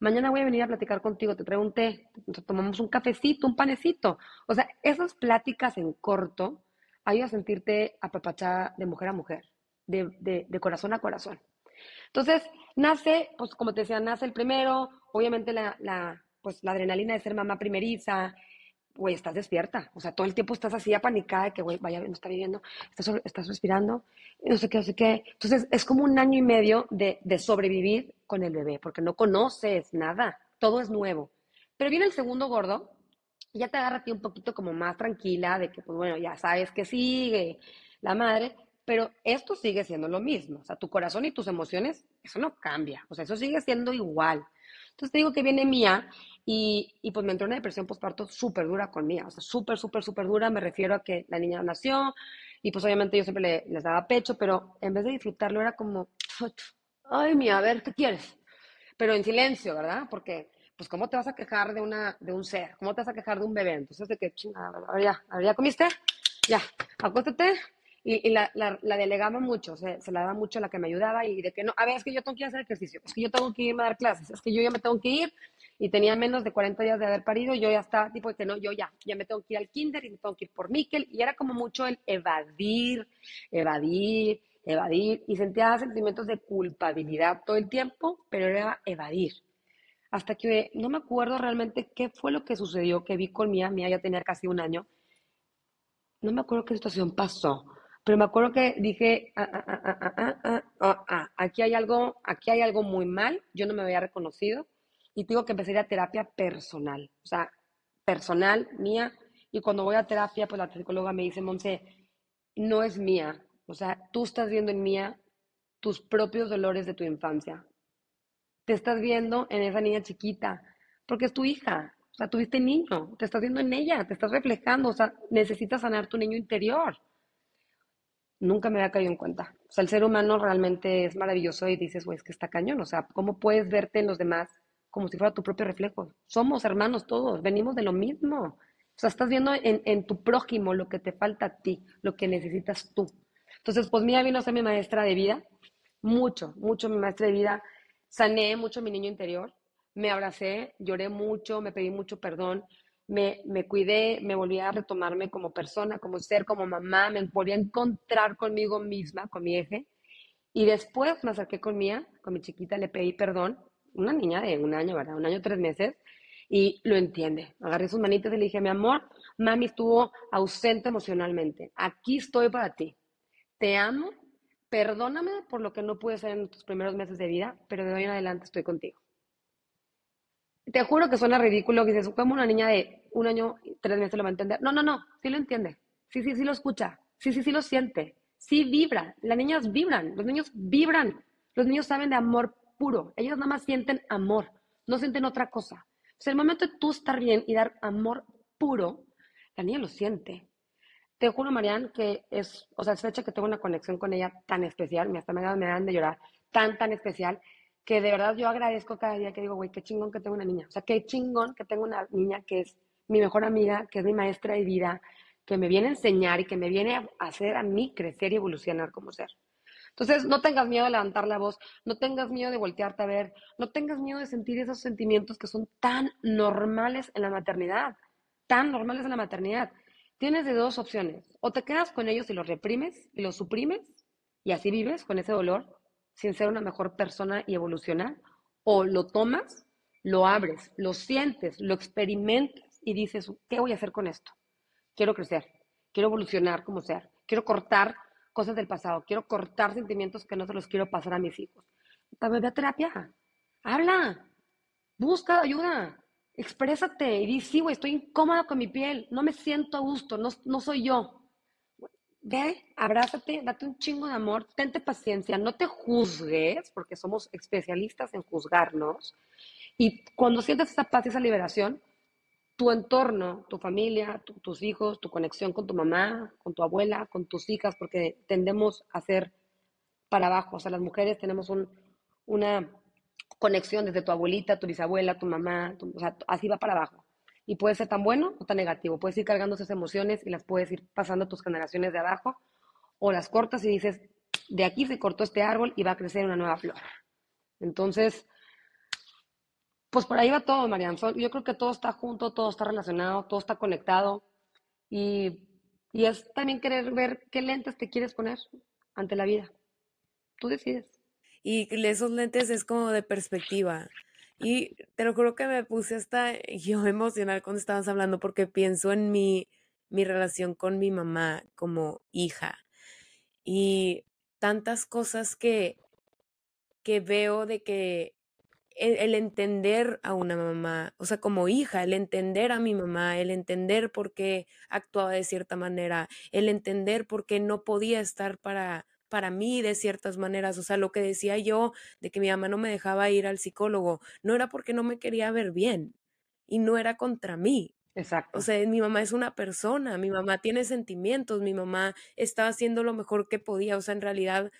Mañana voy a venir a platicar contigo. Te pregunté, tomamos un cafecito, un panecito. O sea, esas pláticas en corto ayudan a sentirte apapachada de mujer a mujer, de, de corazón a corazón. Entonces, nace, pues como te decía, nace el primero, obviamente la, la, pues, la adrenalina de ser mamá primeriza, güey, estás despierta. O sea, todo el tiempo estás así apanicada que, güey, vaya, no está viviendo, estás, estás respirando, no sé qué, no sé qué. Entonces, es como un año y medio de, de sobrevivir con el bebé, porque no conoces nada, todo es nuevo. Pero viene el segundo gordo, ya te agarra a ti un poquito como más tranquila, de que, pues bueno, ya sabes que sigue la madre, pero esto sigue siendo lo mismo. O sea, tu corazón y tus emociones, eso no cambia. O sea, eso sigue siendo igual. Entonces te digo que viene Mía y, y pues me entró una depresión postparto súper dura con Mía, o sea, súper, súper, súper dura. Me refiero a que la niña nació y pues obviamente yo siempre le, les daba pecho, pero en vez de disfrutarlo era como, ay Mía, a ver, ¿qué quieres? Pero en silencio, ¿verdad? Porque pues ¿cómo te vas a quejar de, una, de un ser? ¿Cómo te vas a quejar de un bebé? Entonces, de que, chingada, a ver, ya, a ver, ¿ya comiste? Ya, acuéstate, y, la, la, delegaba mucho, se, se la daba mucho a la que me ayudaba y de que no, a ver, es que yo tengo que ir a hacer ejercicio, es que yo tengo que irme a dar clases, es que yo ya me tengo que ir y tenía menos de 40 días de haber parido, yo ya estaba tipo de que no, yo ya, ya me tengo que ir al kinder y me tengo que ir por Miquel y era como mucho el evadir, evadir, evadir y sentía sentimientos de culpabilidad todo el tiempo, pero era evadir. Hasta que no me acuerdo realmente qué fue lo que sucedió, que vi con Mía, Mía ya tenía casi un año, no me acuerdo qué situación pasó, pero me acuerdo que dije, aquí hay algo, aquí hay algo muy mal, yo no me había reconocido y tengo que empezar a terapia personal, o sea, personal, mía, y cuando voy a terapia, pues la psicóloga me dice, Monse, no es mía, o sea, tú estás viendo en mía tus propios dolores de tu infancia, te estás viendo en esa niña chiquita, porque es tu hija, o sea, tuviste niño, te estás viendo en ella, te estás reflejando, o sea, necesitas sanar tu niño interior nunca me había caído en cuenta. O sea, el ser humano realmente es maravilloso y dices, güey, es que está cañón. O sea, ¿cómo puedes verte en los demás como si fuera tu propio reflejo? Somos hermanos todos, venimos de lo mismo. O sea, estás viendo en, en tu prójimo lo que te falta a ti, lo que necesitas tú. Entonces, pues mía vino a ser mi maestra de vida, mucho, mucho mi maestra de vida. Sané mucho mi niño interior, me abracé, lloré mucho, me pedí mucho perdón, me, me cuidé, me volví a retomarme como persona, como ser, como mamá, me volví a encontrar conmigo misma, con mi eje. Y después me acerqué con Mía, con mi chiquita, le pedí perdón, una niña de un año, ¿verdad? Un año, tres meses, y lo entiende. Agarré sus manitas y le dije, mi amor, mami estuvo ausente emocionalmente. Aquí estoy para ti. Te amo, perdóname por lo que no pude hacer en tus primeros meses de vida, pero de hoy en adelante estoy contigo. Te juro que suena ridículo que dices, como una niña de un año, tres meses lo va a entender. No, no, no, sí lo entiende. Sí, sí, sí lo escucha. Sí, sí, sí lo siente. Sí vibra. Las niñas vibran. Los niños vibran. Los niños saben de amor puro. Ellos nada más sienten amor. No sienten otra cosa. Sea, el momento de tú estar bien y dar amor puro, la niña lo siente. Te juro, Marian, que es, o sea, es fecha que tengo una conexión con ella tan especial, me hasta me dan de llorar, tan, tan especial, que de verdad yo agradezco cada día que digo, güey, qué chingón que tengo una niña. O sea, qué chingón que tengo una niña que es mi mejor amiga, que es mi maestra de vida, que me viene a enseñar y que me viene a hacer a mí crecer y evolucionar como ser. Entonces, no tengas miedo de levantar la voz, no tengas miedo de voltearte a ver, no tengas miedo de sentir esos sentimientos que son tan normales en la maternidad, tan normales en la maternidad. Tienes de dos opciones. O te quedas con ellos y los reprimes y los suprimes y así vives con ese dolor sin ser una mejor persona y evolucionar. O lo tomas, lo abres, lo sientes, lo experimentas y dices, ¿qué voy a hacer con esto? Quiero crecer, quiero evolucionar como ser, quiero cortar cosas del pasado, quiero cortar sentimientos que no se los quiero pasar a mis hijos. Ve a terapia, habla, busca ayuda, exprésate y di, sí, güey, estoy incómoda con mi piel, no me siento a gusto, no, no soy yo. Ve, abrázate, date un chingo de amor, tente paciencia, no te juzgues, porque somos especialistas en juzgarnos. Y cuando sientes esa paz y esa liberación, tu entorno, tu familia, tus hijos, tu conexión con tu mamá, con tu abuela, con tus hijas, porque tendemos a ser para abajo. O sea, las mujeres tenemos un, una conexión desde tu abuelita, tu bisabuela, tu mamá, o sea, así va para abajo. Y puede ser tan bueno o tan negativo. Puedes ir cargando esas emociones y las puedes ir pasando a tus generaciones de abajo, o las cortas y dices, de aquí se cortó este árbol y va a crecer una nueva flor. Entonces, pues por ahí va todo, Marian. Yo creo que todo está junto, todo está relacionado, todo está conectado. Y, y es también querer ver qué lentes te quieres poner ante la vida. Tú decides. Y esos lentes es como de perspectiva. Y te lo juro que me puse hasta yo emocional cuando estabas hablando porque pienso en mi, mi relación con mi mamá como hija. Y tantas cosas que, que veo de que el, el, entender a una mamá, o sea, como hija, el entender a mi mamá, el entender por qué actuaba de cierta manera, el entender por qué no podía estar para, para mí de ciertas maneras. O sea, lo que decía yo de que mi mamá no me dejaba ir al psicólogo, no era porque no me quería ver bien y no era contra mí. Exacto. O sea, mi mamá es una persona, mi mamá tiene sentimientos, mi mamá estaba haciendo lo mejor que podía. O sea, en realidad,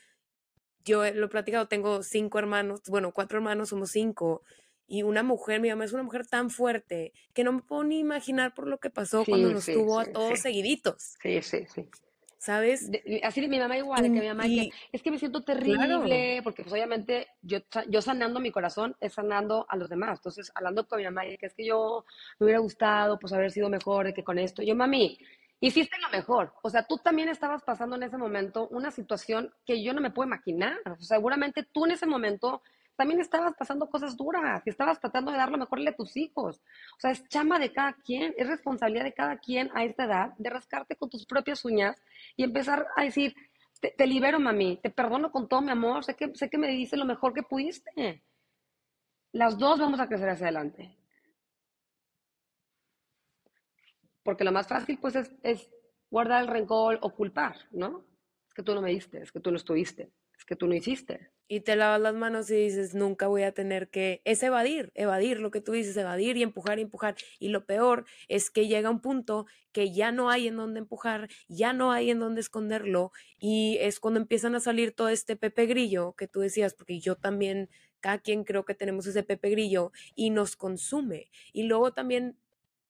yo lo he platicado, tengo cinco hermanos, bueno, cuatro hermanos, somos cinco. Y una mujer, mi mamá es una mujer tan fuerte que no me puedo ni imaginar por lo que pasó cuando nos tuvo a todos seguiditos. Sí, sí, sí. ¿Sabes? así de mi mamá igual, de que mi mamá es que me siento terrible, porque pues obviamente yo, yo sanando mi corazón es sanando a los demás. Entonces, hablando con mi mamá, que es que yo me hubiera gustado pues haber sido mejor de que con esto. Yo, mami, hiciste lo mejor. O sea, tú también estabas pasando en ese momento una situación que yo no me puedo imaginar. O sea, seguramente tú en ese momento también estabas pasando cosas duras, que estabas tratando de dar lo mejor a tus hijos. O sea, es chama de cada quien, es responsabilidad de cada quien a esta edad de rascarte con tus propias uñas y empezar a decir, te, libero, mami, te perdono con todo mi amor, sé que, sé que me dices lo mejor que pudiste. Las dos vamos a crecer hacia adelante. Porque lo más fácil, pues, es, es guardar el rencor o culpar, ¿no? Es que tú no me diste, es que tú no estuviste que tú no hiciste. Y te lavas las manos y dices, nunca voy a tener que, es evadir, evadir lo que tú dices, evadir y empujar y empujar. Y lo peor es que llega un punto que ya no hay en dónde empujar, ya no hay en dónde esconderlo. Y es cuando empiezan a salir todo este pepe grillo que tú decías, porque yo también, cada quien creo que tenemos ese pepe grillo y nos consume. Y luego también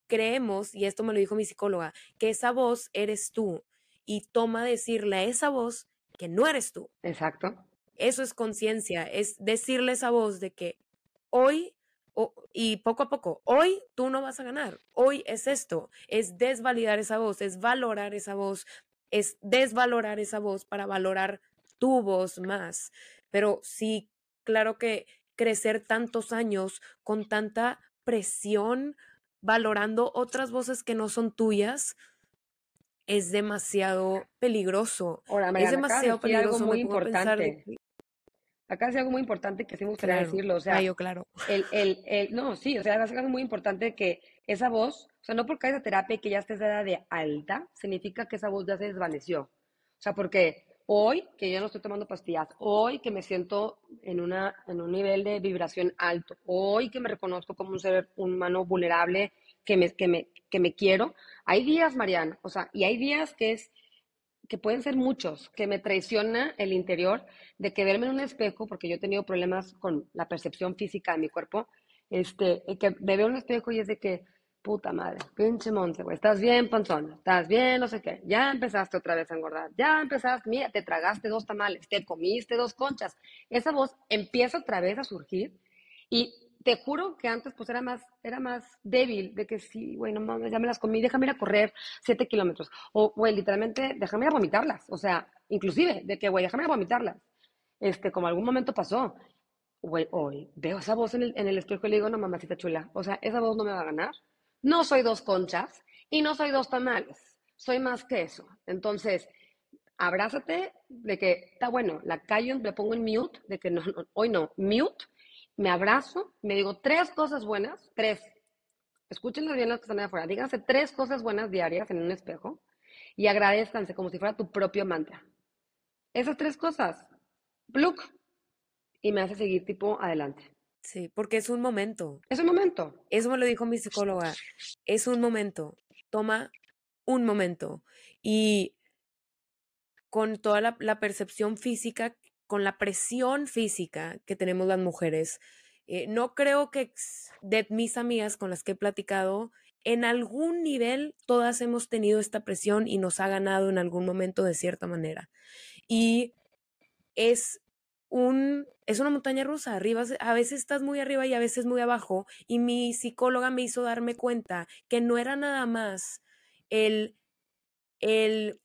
creemos, y esto me lo dijo mi psicóloga, que esa voz eres tú. Y toma decirle a esa voz que no eres tú. Exacto. Eso es conciencia, es decirle esa voz de que hoy y poco a poco, hoy tú no vas a ganar, hoy es esto, es desvalidar esa voz, es valorar esa voz, es desvalorar esa voz para valorar tu voz más. Pero sí, claro que crecer tantos años con tanta presión, valorando otras voces que no son tuyas, es demasiado peligroso. es demasiado peligroso. Algo muy importante. Acá es algo muy importante que sí me gustaría decirlo. O sea, yo, claro. El, el, el, no, sí, o sea, es algo muy importante que esa voz, o sea, no porque haya terapia y que ya estés de edad de alta, significa que esa voz ya se desvaneció. O sea, porque Hoy que ya no estoy tomando pastillas, hoy que me siento en, una, en un nivel de vibración alto, hoy que me reconozco como un ser humano vulnerable, que me, que me, que me quiero, hay días, Mariana, o sea, y hay días que es que pueden ser muchos, que me traiciona el interior, de que verme en un espejo, porque yo he tenido problemas con la percepción física de mi cuerpo, este, que me veo en un espejo y es de que, puta madre, pinche monte, güey, estás bien, panzón, estás bien, no sé qué, ya empezaste otra vez a engordar, ya empezaste, mira, te tragaste dos tamales, te comiste dos conchas, esa voz empieza otra vez a surgir y te juro que antes pues era más, era más débil, de que sí, güey, no mames, ya me las comí, déjame ir a correr siete kilómetros, o, güey, literalmente, déjame ir a vomitarlas, o sea, inclusive, de que, güey, déjame ir a vomitarlas, este, como algún momento pasó, güey, hoy veo esa voz en el, en el espejo y le digo, no, mamacita chula, o sea, esa voz no me va a ganar, no soy dos conchas y no soy dos tamales, soy más que eso. Entonces, abrázate de que está bueno, la callo, le pongo en mute, de que no, hoy no, mute, me abrazo, me digo tres cosas buenas, tres. Escúchenlas bien las que están afuera. Díganse tres cosas buenas diarias en un espejo y agradezcanse como si fuera tu propio mantra. Esas tres cosas, pluk, y me hace seguir tipo adelante. Sí, porque es un momento. Es un momento. Eso me lo dijo mi psicóloga. Es un momento. Toma un momento. Y con toda la, percepción física, con la presión física que tenemos las mujeres, eh, no creo que de mis amigas con las que he platicado, en algún nivel todas hemos tenido esta presión y nos ha ganado en algún momento de cierta manera. Y es un, es una montaña rusa, arriba, a veces estás muy arriba y a veces muy abajo, y mi psicóloga me hizo darme cuenta que no era nada más el, el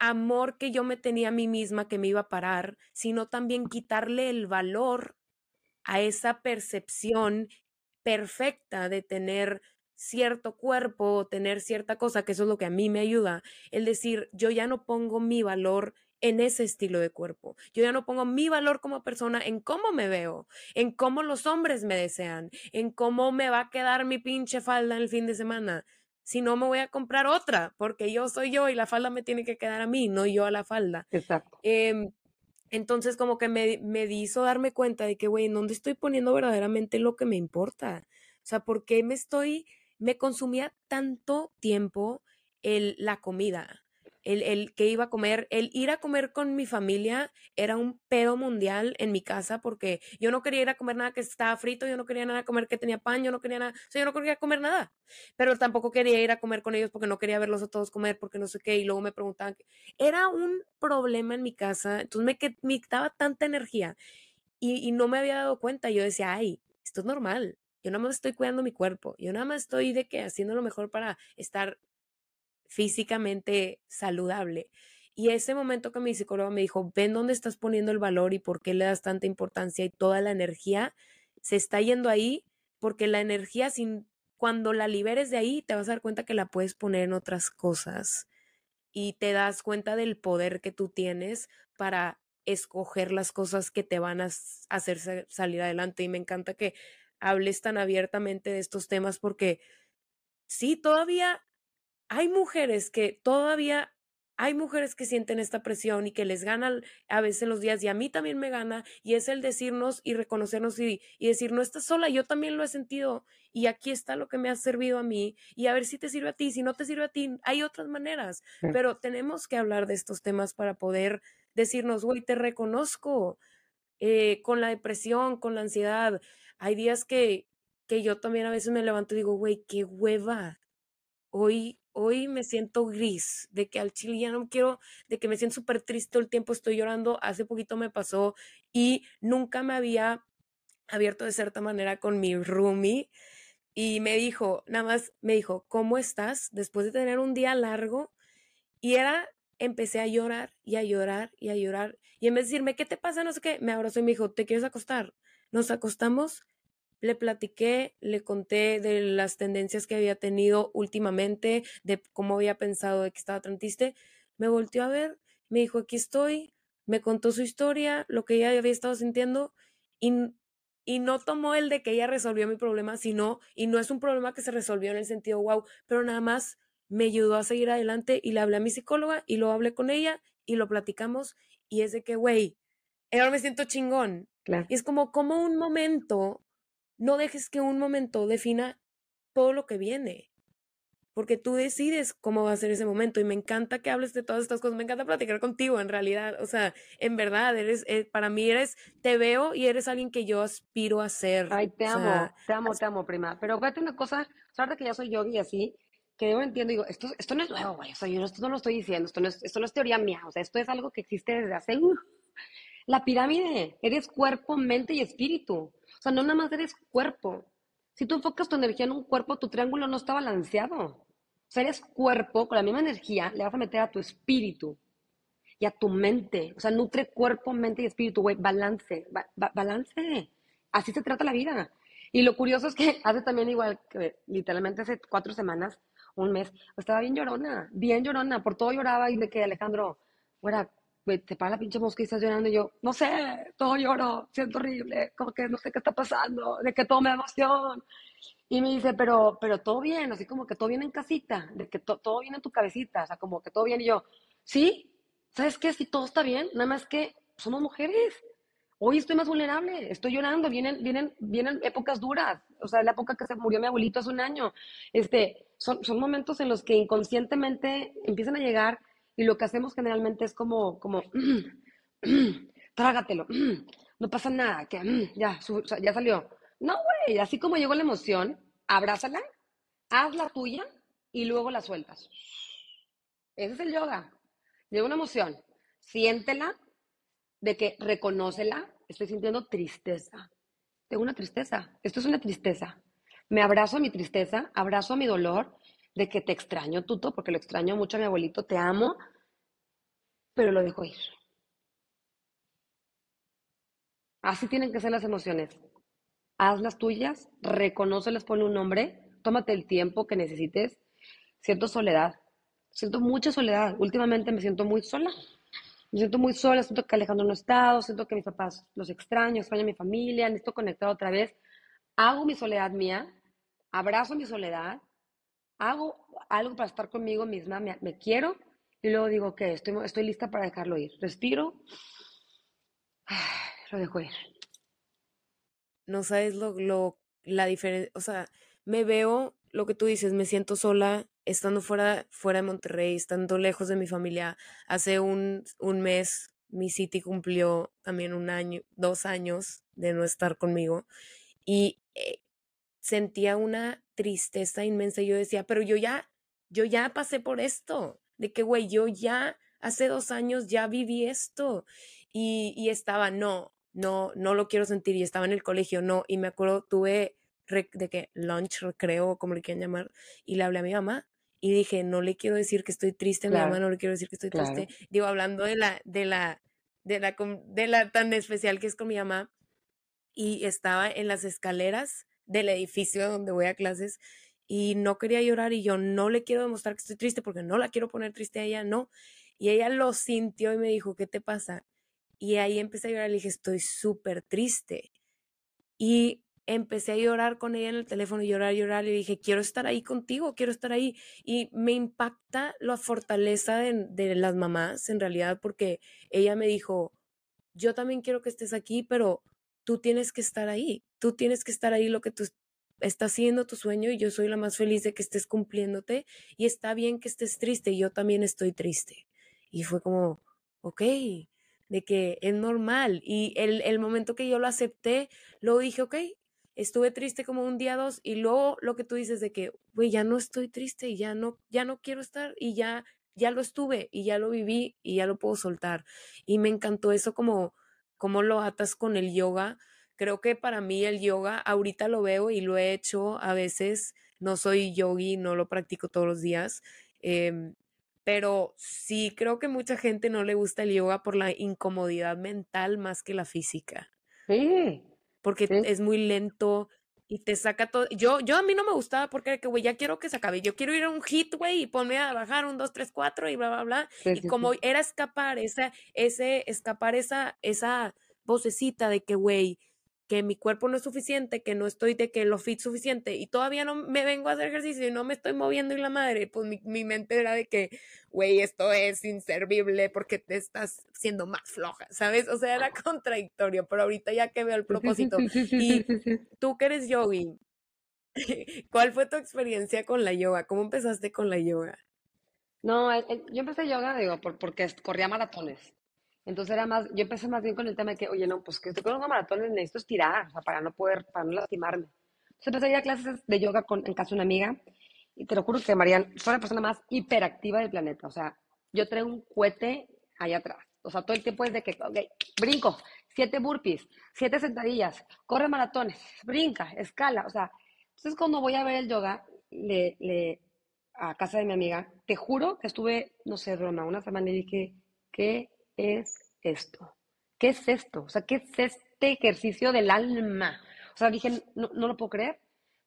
amor que yo me tenía a mí misma que me iba a parar, sino también quitarle el valor a esa percepción perfecta de tener cierto cuerpo, tener cierta cosa, que eso es lo que a mí me ayuda, el decir, yo ya no pongo mi valor en ese estilo de cuerpo. Yo ya no pongo mi valor como persona en cómo me veo, en cómo los hombres me desean, en cómo me va a quedar mi pinche falda en el fin de semana. Si no, me voy a comprar otra, porque yo soy yo y la falda me tiene que quedar a mí, no yo a la falda. Exacto. Em, entonces, como que me, me hizo darme cuenta de que, güey, ¿en dónde estoy poniendo verdaderamente lo que me importa? O sea, ¿por qué me estoy, me consumía tanto tiempo el, la comida? El, el, que iba a comer, el ir a comer con mi familia era un pedo mundial en mi casa porque yo no quería ir a comer nada que estaba frito, yo no quería nada comer que tenía pan, yo no quería nada, o sea, yo no quería comer nada, pero tampoco quería ir a comer con ellos porque no quería verlos a todos comer, porque no sé qué, y luego me preguntaban, era un problema en mi casa, entonces me, me quitaba tanta energía y, y no me había dado cuenta, yo decía, ay, esto es normal, yo nada más estoy cuidando mi cuerpo, yo nada más estoy de que haciendo lo mejor para estar físicamente saludable. Y ese momento que mi psicólogo me dijo, ven dónde estás poniendo el valor y por qué le das tanta importancia y toda la energía se está yendo ahí, porque la energía, sin, cuando la liberes de ahí, te vas a dar cuenta que la puedes poner en otras cosas y te das cuenta del poder que tú tienes para escoger las cosas que te van a hacer salir adelante. Y me encanta que hables tan abiertamente de estos temas porque sí, todavía hay mujeres que todavía hay mujeres que sienten esta presión y que les gana a veces los días y a mí también me gana y es el decirnos y reconocernos y, decir, no estás sola, yo también lo he sentido y aquí está lo que me ha servido a mí y a ver si te sirve a ti, si no te sirve a ti, hay otras maneras, pero tenemos que hablar de estos temas para poder decirnos, güey, te reconozco eh, con la depresión, con la ansiedad. Hay días que, que yo también a veces me levanto y digo, güey, qué hueva. Hoy hoy me siento gris, de que al chile ya no quiero, de que me siento súper triste todo el tiempo, estoy llorando, hace poquito me pasó y nunca me había abierto de cierta manera con mi roomie y me dijo, nada más me dijo, ¿cómo estás? Después de tener un día largo y era, empecé a llorar y a llorar y a llorar y en vez de decirme, ¿qué te pasa? No sé qué, me abrazó y me dijo, ¿te quieres acostar? Nos acostamos le platiqué, le conté de las tendencias que había tenido últimamente, de cómo había pensado de que estaba tan triste. Me volteó a ver, me dijo, aquí estoy, me contó su historia, lo que ella había estado sintiendo y, y no tomó el de que ella resolvió mi problema, sino, y no es un problema que se resolvió en el sentido, wow, pero nada más me ayudó a seguir adelante y le hablé a mi psicóloga y lo hablé con ella y lo platicamos y es de que, güey, ahora me siento chingón. Y es como, como un momento, no dejes que un momento defina todo lo que viene porque tú decides cómo va a ser ese momento y me encanta que hables de todas estas cosas, me encanta platicar contigo en realidad, o sea, en verdad, eres, eh, para mí eres, te veo y eres alguien que yo aspiro a ser. Ay, te amo, te amo, te amo, prima, pero fíjate una cosa, sabes que ya soy yogi así, que yo entiendo, digo, esto, esto no es nuevo, güey, o sea, yo esto no lo estoy diciendo, esto no es, esto no es teoría mía, o sea, esto es algo que existe desde hace, la pirámide, eres cuerpo, mente y espíritu, o sea, no nada más eres cuerpo, si tú enfocas tu energía en un cuerpo, tu triángulo no está balanceado. O sea, eres cuerpo, con la misma energía le vas a meter a tu espíritu y a tu mente. O sea, nutre cuerpo, mente y espíritu, güey. Balance, balance. Así se trata la vida. Y lo curioso es que hace también igual que literalmente hace cuatro semanas, un mes, estaba bien llorona, bien llorona, por todo lloraba y de que Alejandro, fuera, te para la pinche mosca y estás llorando. Y yo, no sé, todo lloro, siento horrible, como que no sé qué está pasando, de que todo me da emoción. Y me dice, pero, pero todo bien, así como que todo viene en casita, de que todo viene en tu cabecita, o sea, como que todo bien. Y yo, sí, ¿sabes qué? Si todo está bien, nada más que somos mujeres. Hoy estoy más vulnerable, estoy llorando, vienen, vienen, vienen épocas duras. O sea, la época que se murió mi abuelito hace un año. Este, son, son momentos en los que inconscientemente empiezan a llegar y lo que hacemos generalmente es como, como, trágatelo, no pasa nada, que ya, ya salió. No, güey, así como llegó la emoción, abrázala, haz la tuya y luego la sueltas. Ese es el yoga. Llega una emoción, siéntela, de que reconócela, estoy sintiendo tristeza. Tengo una tristeza, esto es una tristeza. Me abrazo a mi tristeza, abrazo a mi dolor de que te extraño, Tuto, porque lo extraño mucho a mi abuelito, te amo, pero lo dejo ir. Así tienen que ser las emociones. Haz las tuyas, reconócelas, ponle un nombre, tómate el tiempo que necesites. Siento soledad, siento mucha soledad. Últimamente me siento muy sola. Me siento muy sola, siento que Alejandro no está, siento que mis papás los extraño, extraño a mi familia, necesito conectar otra vez. Hago mi soledad mía, abrazo mi soledad, hago algo para estar conmigo misma, me, quiero y luego digo que estoy, estoy lista para dejarlo ir. Respiro, lo dejo ir. No sabes lo, lo la diferencia, o sea, me veo lo que tú dices, me siento sola estando fuera, fuera de Monterrey, estando lejos de mi familia. Hace un, un mes mi City cumplió también un año, dos años de no estar conmigo y eh, sentía una tristeza inmensa. Yo decía, pero yo ya, yo ya pasé por esto, de que, güey, yo ya hace dos años ya viví esto y, y estaba, no, no, no lo quiero sentir y estaba en el colegio, no, y me acuerdo, tuve de que lunch, recreo, como le quieran llamar, y le hablé a mi mamá y dije, no le quiero decir que estoy triste a mi mamá, no le quiero decir que estoy triste. Digo, hablando de la, de la, de la, de la tan especial que es con mi mamá, y estaba en las escaleras del edificio donde voy a clases y no quería llorar y yo no le quiero demostrar que estoy triste porque no la quiero poner triste a ella, no. Y ella lo sintió y me dijo, ¿qué te pasa? Y ahí empecé a llorar y le dije, estoy súper triste. Y empecé a llorar con ella en el teléfono, llorar, llorar, y dije, quiero estar ahí contigo, quiero estar ahí. Y me impacta la fortaleza de, de, las mamás, en realidad, porque ella me dijo, yo también quiero que estés aquí, pero tú tienes que estar ahí, tú tienes que estar ahí lo que tú estás haciendo tu sueño y yo soy la más feliz de que estés cumpliéndote y está bien que estés triste, yo también estoy triste. Y fue como, ok, de que es normal. Y el, el momento que yo lo acepté, luego dije, ok, estuve triste como un día, dos, y luego lo que tú dices de que, güey, ya no estoy triste ya no, ya no quiero estar y ya, ya lo estuve y ya lo viví y ya lo puedo soltar. Y me encantó eso como cómo lo atas con el yoga. Creo que para mí el yoga, ahorita lo veo y lo he hecho a veces, no soy yogi, no lo practico todos los días, em, pero sí creo que mucha gente no le gusta el yoga por la incomodidad mental más que la física. Sí. Porque es muy lento, y te saca todo. Yo, yo a mí no me gustaba porque, güey, ya quiero que se acabe. Yo quiero ir a un hit, güey, y ponme a bajar un 2, 3, 4 y bla, bla, bla. y como era escapar, esa, ese, escapar esa, esa vocecita de que, güey, que mi cuerpo no es suficiente, que no estoy de que lo fit suficiente y todavía no me vengo a hacer ejercicio y no me estoy moviendo y la madre, pues mi, mi mente era de que, güey, esto es inservible porque te estás siendo más floja, ¿sabes? O sea, era contradictorio, pero ahorita ya que veo el propósito. y tú que eres yogi, ¿cuál fue tu experiencia con la yoga? ¿Cómo empezaste con la yoga? No, yo empecé yoga, digo, porque corría maratones. Entonces era más, yo empecé más bien con el tema de que, oye, no, pues que estoy con una maratón necesito estirar, o sea, para no poder, para no lastimarme. Entonces empecé a ir a clases de yoga con, en casa de una amiga y te lo juro que Marian, soy la persona más hiperactiva del planeta. O sea, yo traigo un cohete allá atrás. O sea, todo el tiempo es de que, ok, brinco, siete burpees, siete sentadillas, corre maratones, brinca, escala. O sea, entonces cuando voy a ver el yoga, le, le, a casa de mi amiga, te juro que estuve, no sé, broma, una semana y dije, ¿qué es esto? ¿Qué es esto? O sea, ¿qué es este ejercicio del alma? O sea, dije, no, no lo puedo creer.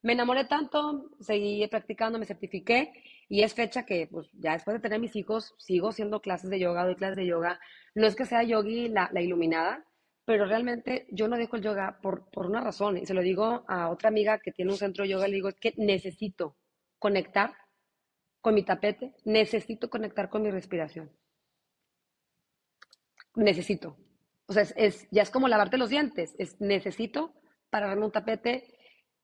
Me enamoré tanto, seguí practicando, me certifiqué y es fecha que, pues, ya después de tener mis hijos, sigo haciendo clases de yoga, doy clases de yoga. No es que sea yogi la, iluminada, pero realmente yo no dejo el yoga por, por una razón. Y se lo digo a otra amiga que tiene un centro de yoga, le digo, es que necesito conectar con mi tapete, necesito conectar con mi respiración necesito. O sea, es, ya es como lavarte los dientes, es necesito para darme un tapete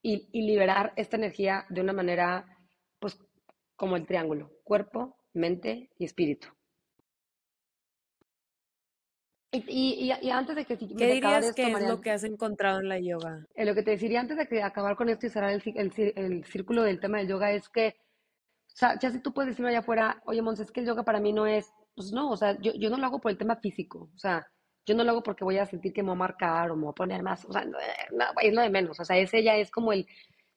y, liberar esta energía de una manera, pues, como el triángulo, cuerpo, mente y espíritu. Y, antes de que... ¿Qué dirías que es lo que has encontrado en la yoga? Eh, lo que te deciría antes de que acabar con esto y cerrar el, el, círculo del tema del yoga es que, o sea, ya si tú puedes decirme allá afuera, oye, Mons, es que el yoga para mí no es pues no, o sea, yo, yo no lo hago por el tema físico, o sea, yo no lo hago porque voy a sentir que me voy a marcar o me voy a poner más, o sea, es lo de menos, o sea, ese ya es como el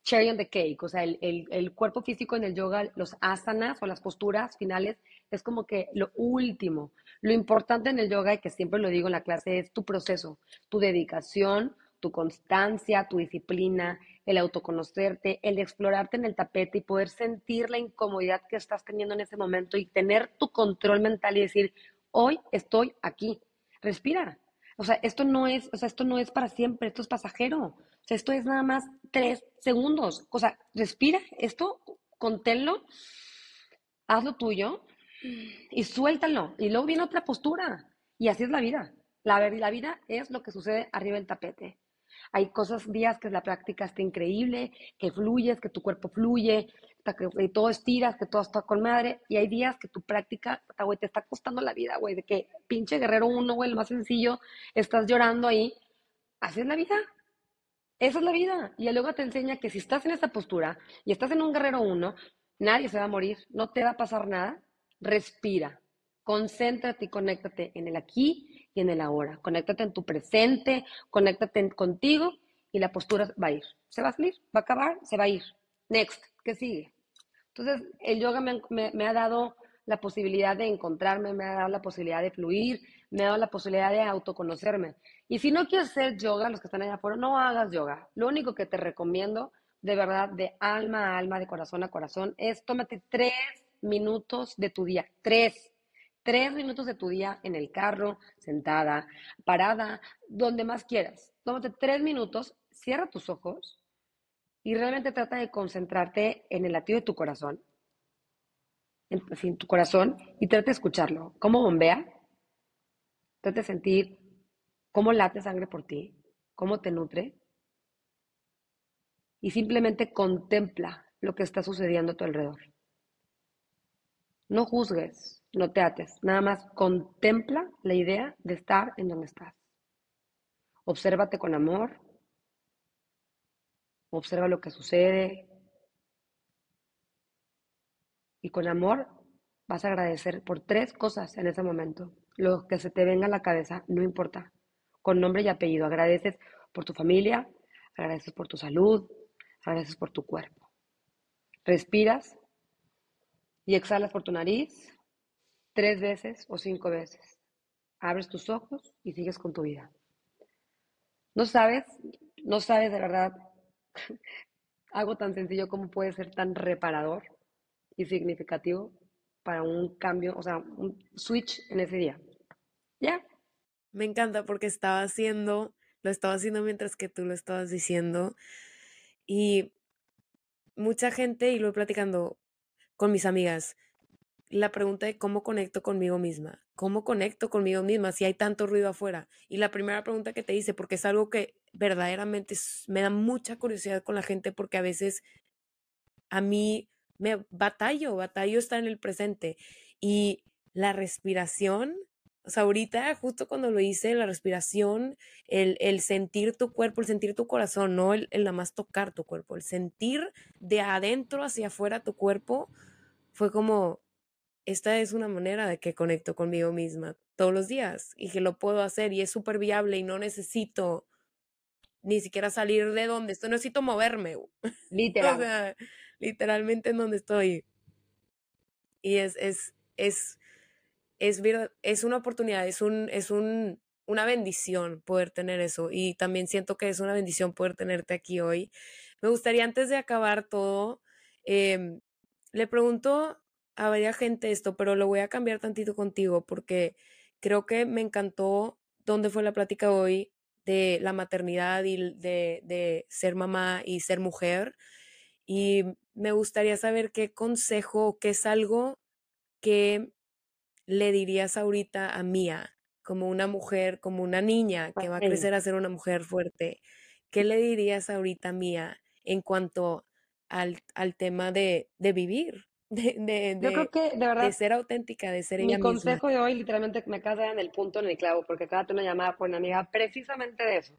cherry on the cake, o sea, el, el, el, cuerpo físico en el yoga, los asanas o las posturas finales, es como que lo último. Lo importante en el yoga, y que siempre lo digo en la clase, es tu proceso, tu dedicación, tu constancia, tu disciplina, el autoconocerte, el explorarte en el tapete y poder sentir la incomodidad que estás teniendo en ese momento y tener tu control mental y decir, hoy estoy aquí, respira. O sea, esto no es, o sea, esto no es para siempre, esto es pasajero. O sea, esto es nada más tres segundos. O sea, respira esto, conténlo, hazlo tuyo y suéltalo. Y luego viene otra postura. Y así es la vida. La vida es lo que sucede arriba del tapete. Hay cosas, días que la práctica está increíble, que fluyes, que tu cuerpo fluye, que todo estiras, que todo está con madre. Y hay días que tu práctica, güey, te está costando la vida, güey, de que pinche guerrero uno, güey, lo más sencillo, estás llorando ahí. Así es la vida. Esa es la vida. Y luego te enseña que si estás en esa postura y estás en un guerrero uno, nadie se va a morir, no te va a pasar nada. Respira, concéntrate y conéctate en el aquí y en el ahora. Conéctate en tu presente, conéctate contigo y la postura va a ir. Se va a salir, va a acabar, se va a ir. Next, ¿qué sigue? Entonces, el yoga me, ha dado la posibilidad de encontrarme, me ha dado la posibilidad de fluir, me ha dado la posibilidad de autoconocerme. Y si no quieres hacer yoga, los que están allá afuera, no hagas yoga. Lo único que te recomiendo, de verdad, de alma a alma, de corazón a corazón, es tómate tres minutos de tu día. Tres tres minutos de tu día en el carro, sentada, parada, donde más quieras. Tómate tres minutos, cierra tus ojos y realmente trata de concentrarte en el latido de tu corazón, en, tu corazón, y trata de escucharlo. ¿Cómo bombea? Trata de sentir cómo late sangre por ti, cómo te nutre. Y simplemente contempla lo que está sucediendo a tu alrededor. No juzgues, no te ates, nada más contempla la idea de estar en donde estás. Obsérvate con amor, observa lo que sucede y con amor vas a agradecer por tres cosas en ese momento. Lo que se te venga a la cabeza, no importa, con nombre y apellido. Agradeces por tu familia, agradeces por tu salud, agradeces por tu cuerpo. Respiras y exhalas por tu nariz tres veces o cinco veces. Abres tus ojos y sigues con tu vida. No sabes, no sabes de verdad algo tan sencillo como puede ser tan reparador y significativo para un cambio, o sea, un switch en ese día. ¿Ya? Me encanta porque estaba haciendo lo estaba haciendo mientras que tú lo estabas diciendo. Y mucha gente, y lo he platicando con mis amigas, la pregunta de cómo conecto conmigo misma, cómo conecto conmigo misma si hay tanto ruido afuera. Y la primera pregunta que te hice, porque es algo que verdaderamente me da mucha curiosidad con la gente, porque a veces a mí me batallo, batallo estar en el presente. Y la respiración, o sea, ahorita, justo cuando lo hice, la respiración, el, el sentir tu cuerpo, el sentir tu corazón, no el, el más tocar tu cuerpo, el sentir de adentro hacia afuera tu cuerpo, fue como, esta es una manera de que conecto conmigo misma todos los días y que lo puedo hacer y es súper viable y no necesito ni siquiera salir de donde estoy, no necesito moverme. Literal. o sea, literalmente en donde estoy. Y es, es, es, es, es una oportunidad, es, un, es un, una bendición poder tener eso. Y también siento que es una bendición poder tenerte aquí hoy. Me gustaría antes de acabar todo, eh, le pregunto a varias gente esto, pero lo voy a cambiar tantito contigo porque creo que me encantó dónde fue la plática hoy de la maternidad y de, de ser mamá y ser mujer. Y me gustaría saber qué consejo, qué es algo que le dirías ahorita a Mía, como una mujer, como una niña que va a crecer a ser una mujer fuerte. ¿Qué le dirías ahorita a Mía en cuanto al, al tema de, de vivir? De, de, Yo creo que, de verdad, de ser auténtica, de ser ella Mi consejo de hoy, literalmente, me acaba de dar en el punto, en el clavo, porque acaba de una llamada por una amiga precisamente de eso.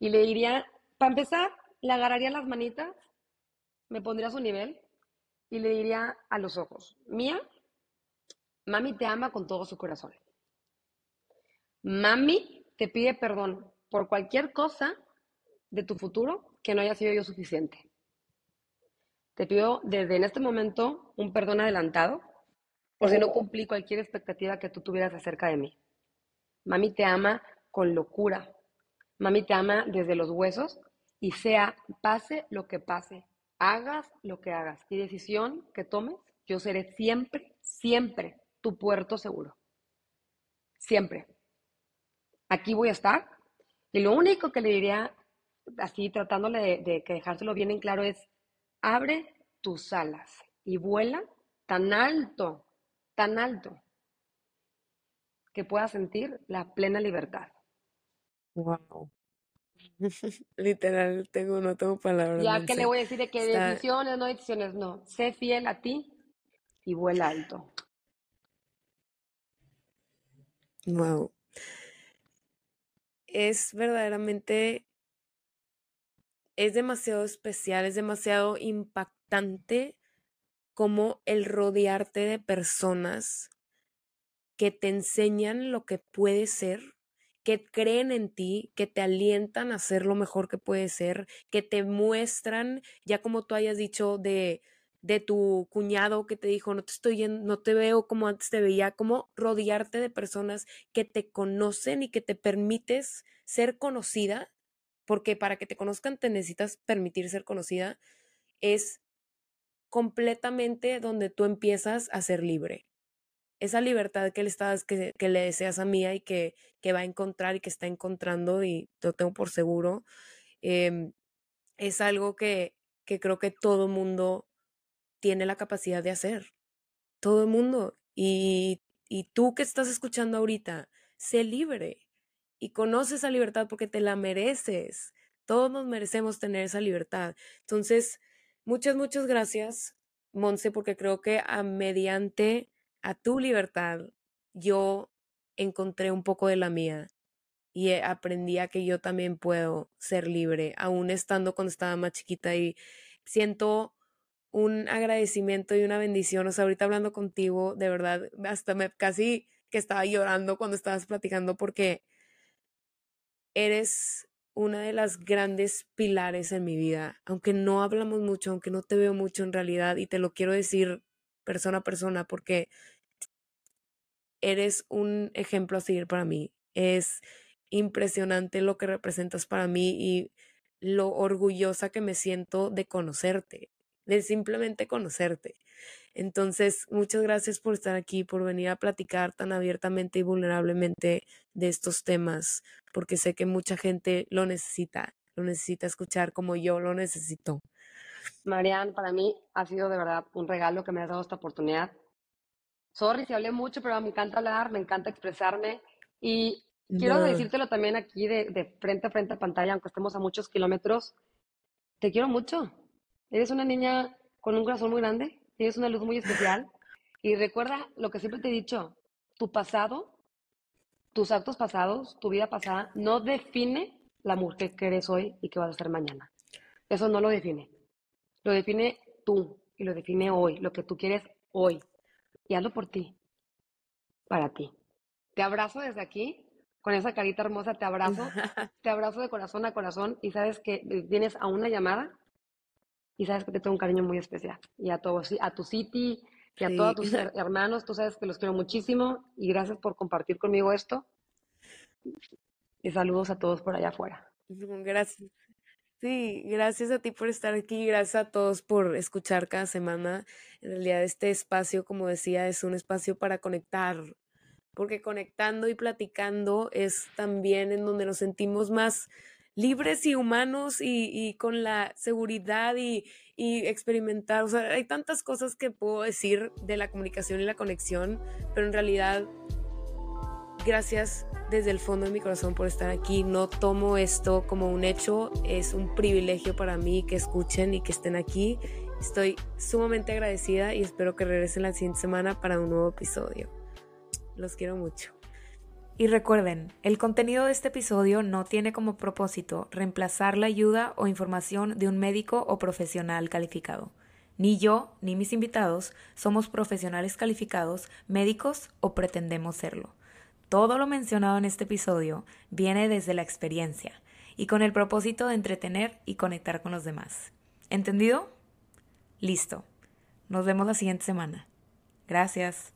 Y le diría, para empezar, le agarraría las manitas, me pondría a su nivel y le diría a los ojos, Mía, mami te ama con todo su corazón. Mami te pide perdón por cualquier cosa de tu futuro que no haya sido yo suficiente. Te pido desde en este momento un perdón adelantado por si no cumplí cualquier expectativa que tú tuvieras acerca de mí. Mami te ama con locura. Mami te ama desde los huesos y sea, pase lo que pase, hagas lo que hagas y decisión que tomes, yo seré siempre, siempre tu puerto seguro. Siempre. Aquí voy a estar. Y lo único que le diría, así tratándole de, de que dejárselo bien en claro, es abre tus alas y vuela tan alto, tan alto, que puedas sentir la plena libertad. Wow. Literal, tengo, no tengo palabras. Ya que le voy a decir de que decisiones, no decisiones, no. Sé fiel a ti y vuela alto. Wow. Es verdaderamente, es demasiado especial, es demasiado impactante como el rodearte de personas que te enseñan lo que puede ser, que creen en ti, que te alientan a ser lo mejor que puede ser, que te muestran, ya como tú hayas dicho de, de tu cuñado que te dijo, no te estoy no te veo como antes te veía, como rodearte de personas que te conocen y que te permites ser conocida, porque para que te conozcan te necesitas permitir ser conocida, es completamente donde tú empiezas a ser libre. Esa libertad que le, estás, que, que le deseas a Mía y que, que, va a encontrar y que está encontrando, y lo tengo por seguro, eh, es algo que, que creo que todo mundo tiene la capacidad de hacer. Todo el mundo. Y, y tú que estás escuchando ahorita, sé libre y conoce esa libertad porque te la mereces. Todos nos merecemos tener esa libertad. Entonces, Muchas, muchas gracias, Monse, porque creo que a mediante a tu libertad yo encontré un poco de la mía y aprendí a que yo también puedo ser libre, aún estando cuando estaba más chiquita y siento un agradecimiento y una bendición. O sea, ahorita hablando contigo, de verdad, hasta me casi que estaba llorando cuando estabas platicando porque eres una de las grandes pilares en mi vida, aunque no hablamos mucho, aunque no te veo mucho en realidad, y te lo quiero decir persona a persona porque eres un ejemplo a seguir para mí. Es impresionante lo que representas para mí y lo orgullosa que me siento de conocerte. De simplemente conocerte. Entonces, muchas gracias por estar aquí, por venir a platicar tan abiertamente y vulnerablemente de estos temas, porque sé que mucha gente lo necesita, lo necesita escuchar como yo lo necesito. Marian, para mí ha sido de verdad un regalo que me has dado esta oportunidad. Sorry si hablé mucho, pero me encanta hablar, me encanta expresarme y quiero decírtelo también aquí de, de frente a frente a pantalla, aunque estemos a muchos kilómetros. Te quiero mucho. Eres una niña con un corazón muy grande, tienes una luz muy especial. Y recuerda lo que siempre te he dicho, tu pasado, tus actos pasados, tu vida pasada, no define la mujer que eres hoy y que vas a ser mañana. Eso no lo define. Lo define tú y lo define hoy, lo que tú quieres hoy. Y hazlo por ti, para ti. Te abrazo desde aquí, con esa carita hermosa, te abrazo, te abrazo de corazón a corazón y sabes que vienes a una llamada y sabes que te tengo un cariño muy especial. Y a todos, a tu City, y a todos tus hermanos, tú sabes que los quiero muchísimo y gracias por compartir conmigo esto. Y saludos a todos por allá afuera. Gracias. Sí, gracias a ti por estar aquí, gracias a todos por escuchar cada semana. En realidad este espacio, como decía, es un espacio para conectar, porque conectando y platicando es también en donde nos sentimos más libres y humanos y, con la seguridad y, experimentar. O sea, hay tantas cosas que puedo decir de la comunicación y la conexión, pero en realidad, gracias desde el fondo de mi corazón por estar aquí. No tomo esto como un hecho, es un privilegio para mí que escuchen y que estén aquí. Estoy sumamente agradecida y espero que regresen la siguiente semana para un nuevo episodio. Los quiero mucho. Y recuerden, el contenido de este episodio no tiene como propósito reemplazar la ayuda o información de un médico o profesional calificado. Ni yo ni mis invitados somos profesionales calificados, médicos o pretendemos serlo. Todo lo mencionado en este episodio viene desde la experiencia y con el propósito de entretener y conectar con los demás. ¿Entendido? Listo. Nos vemos la siguiente semana. Gracias.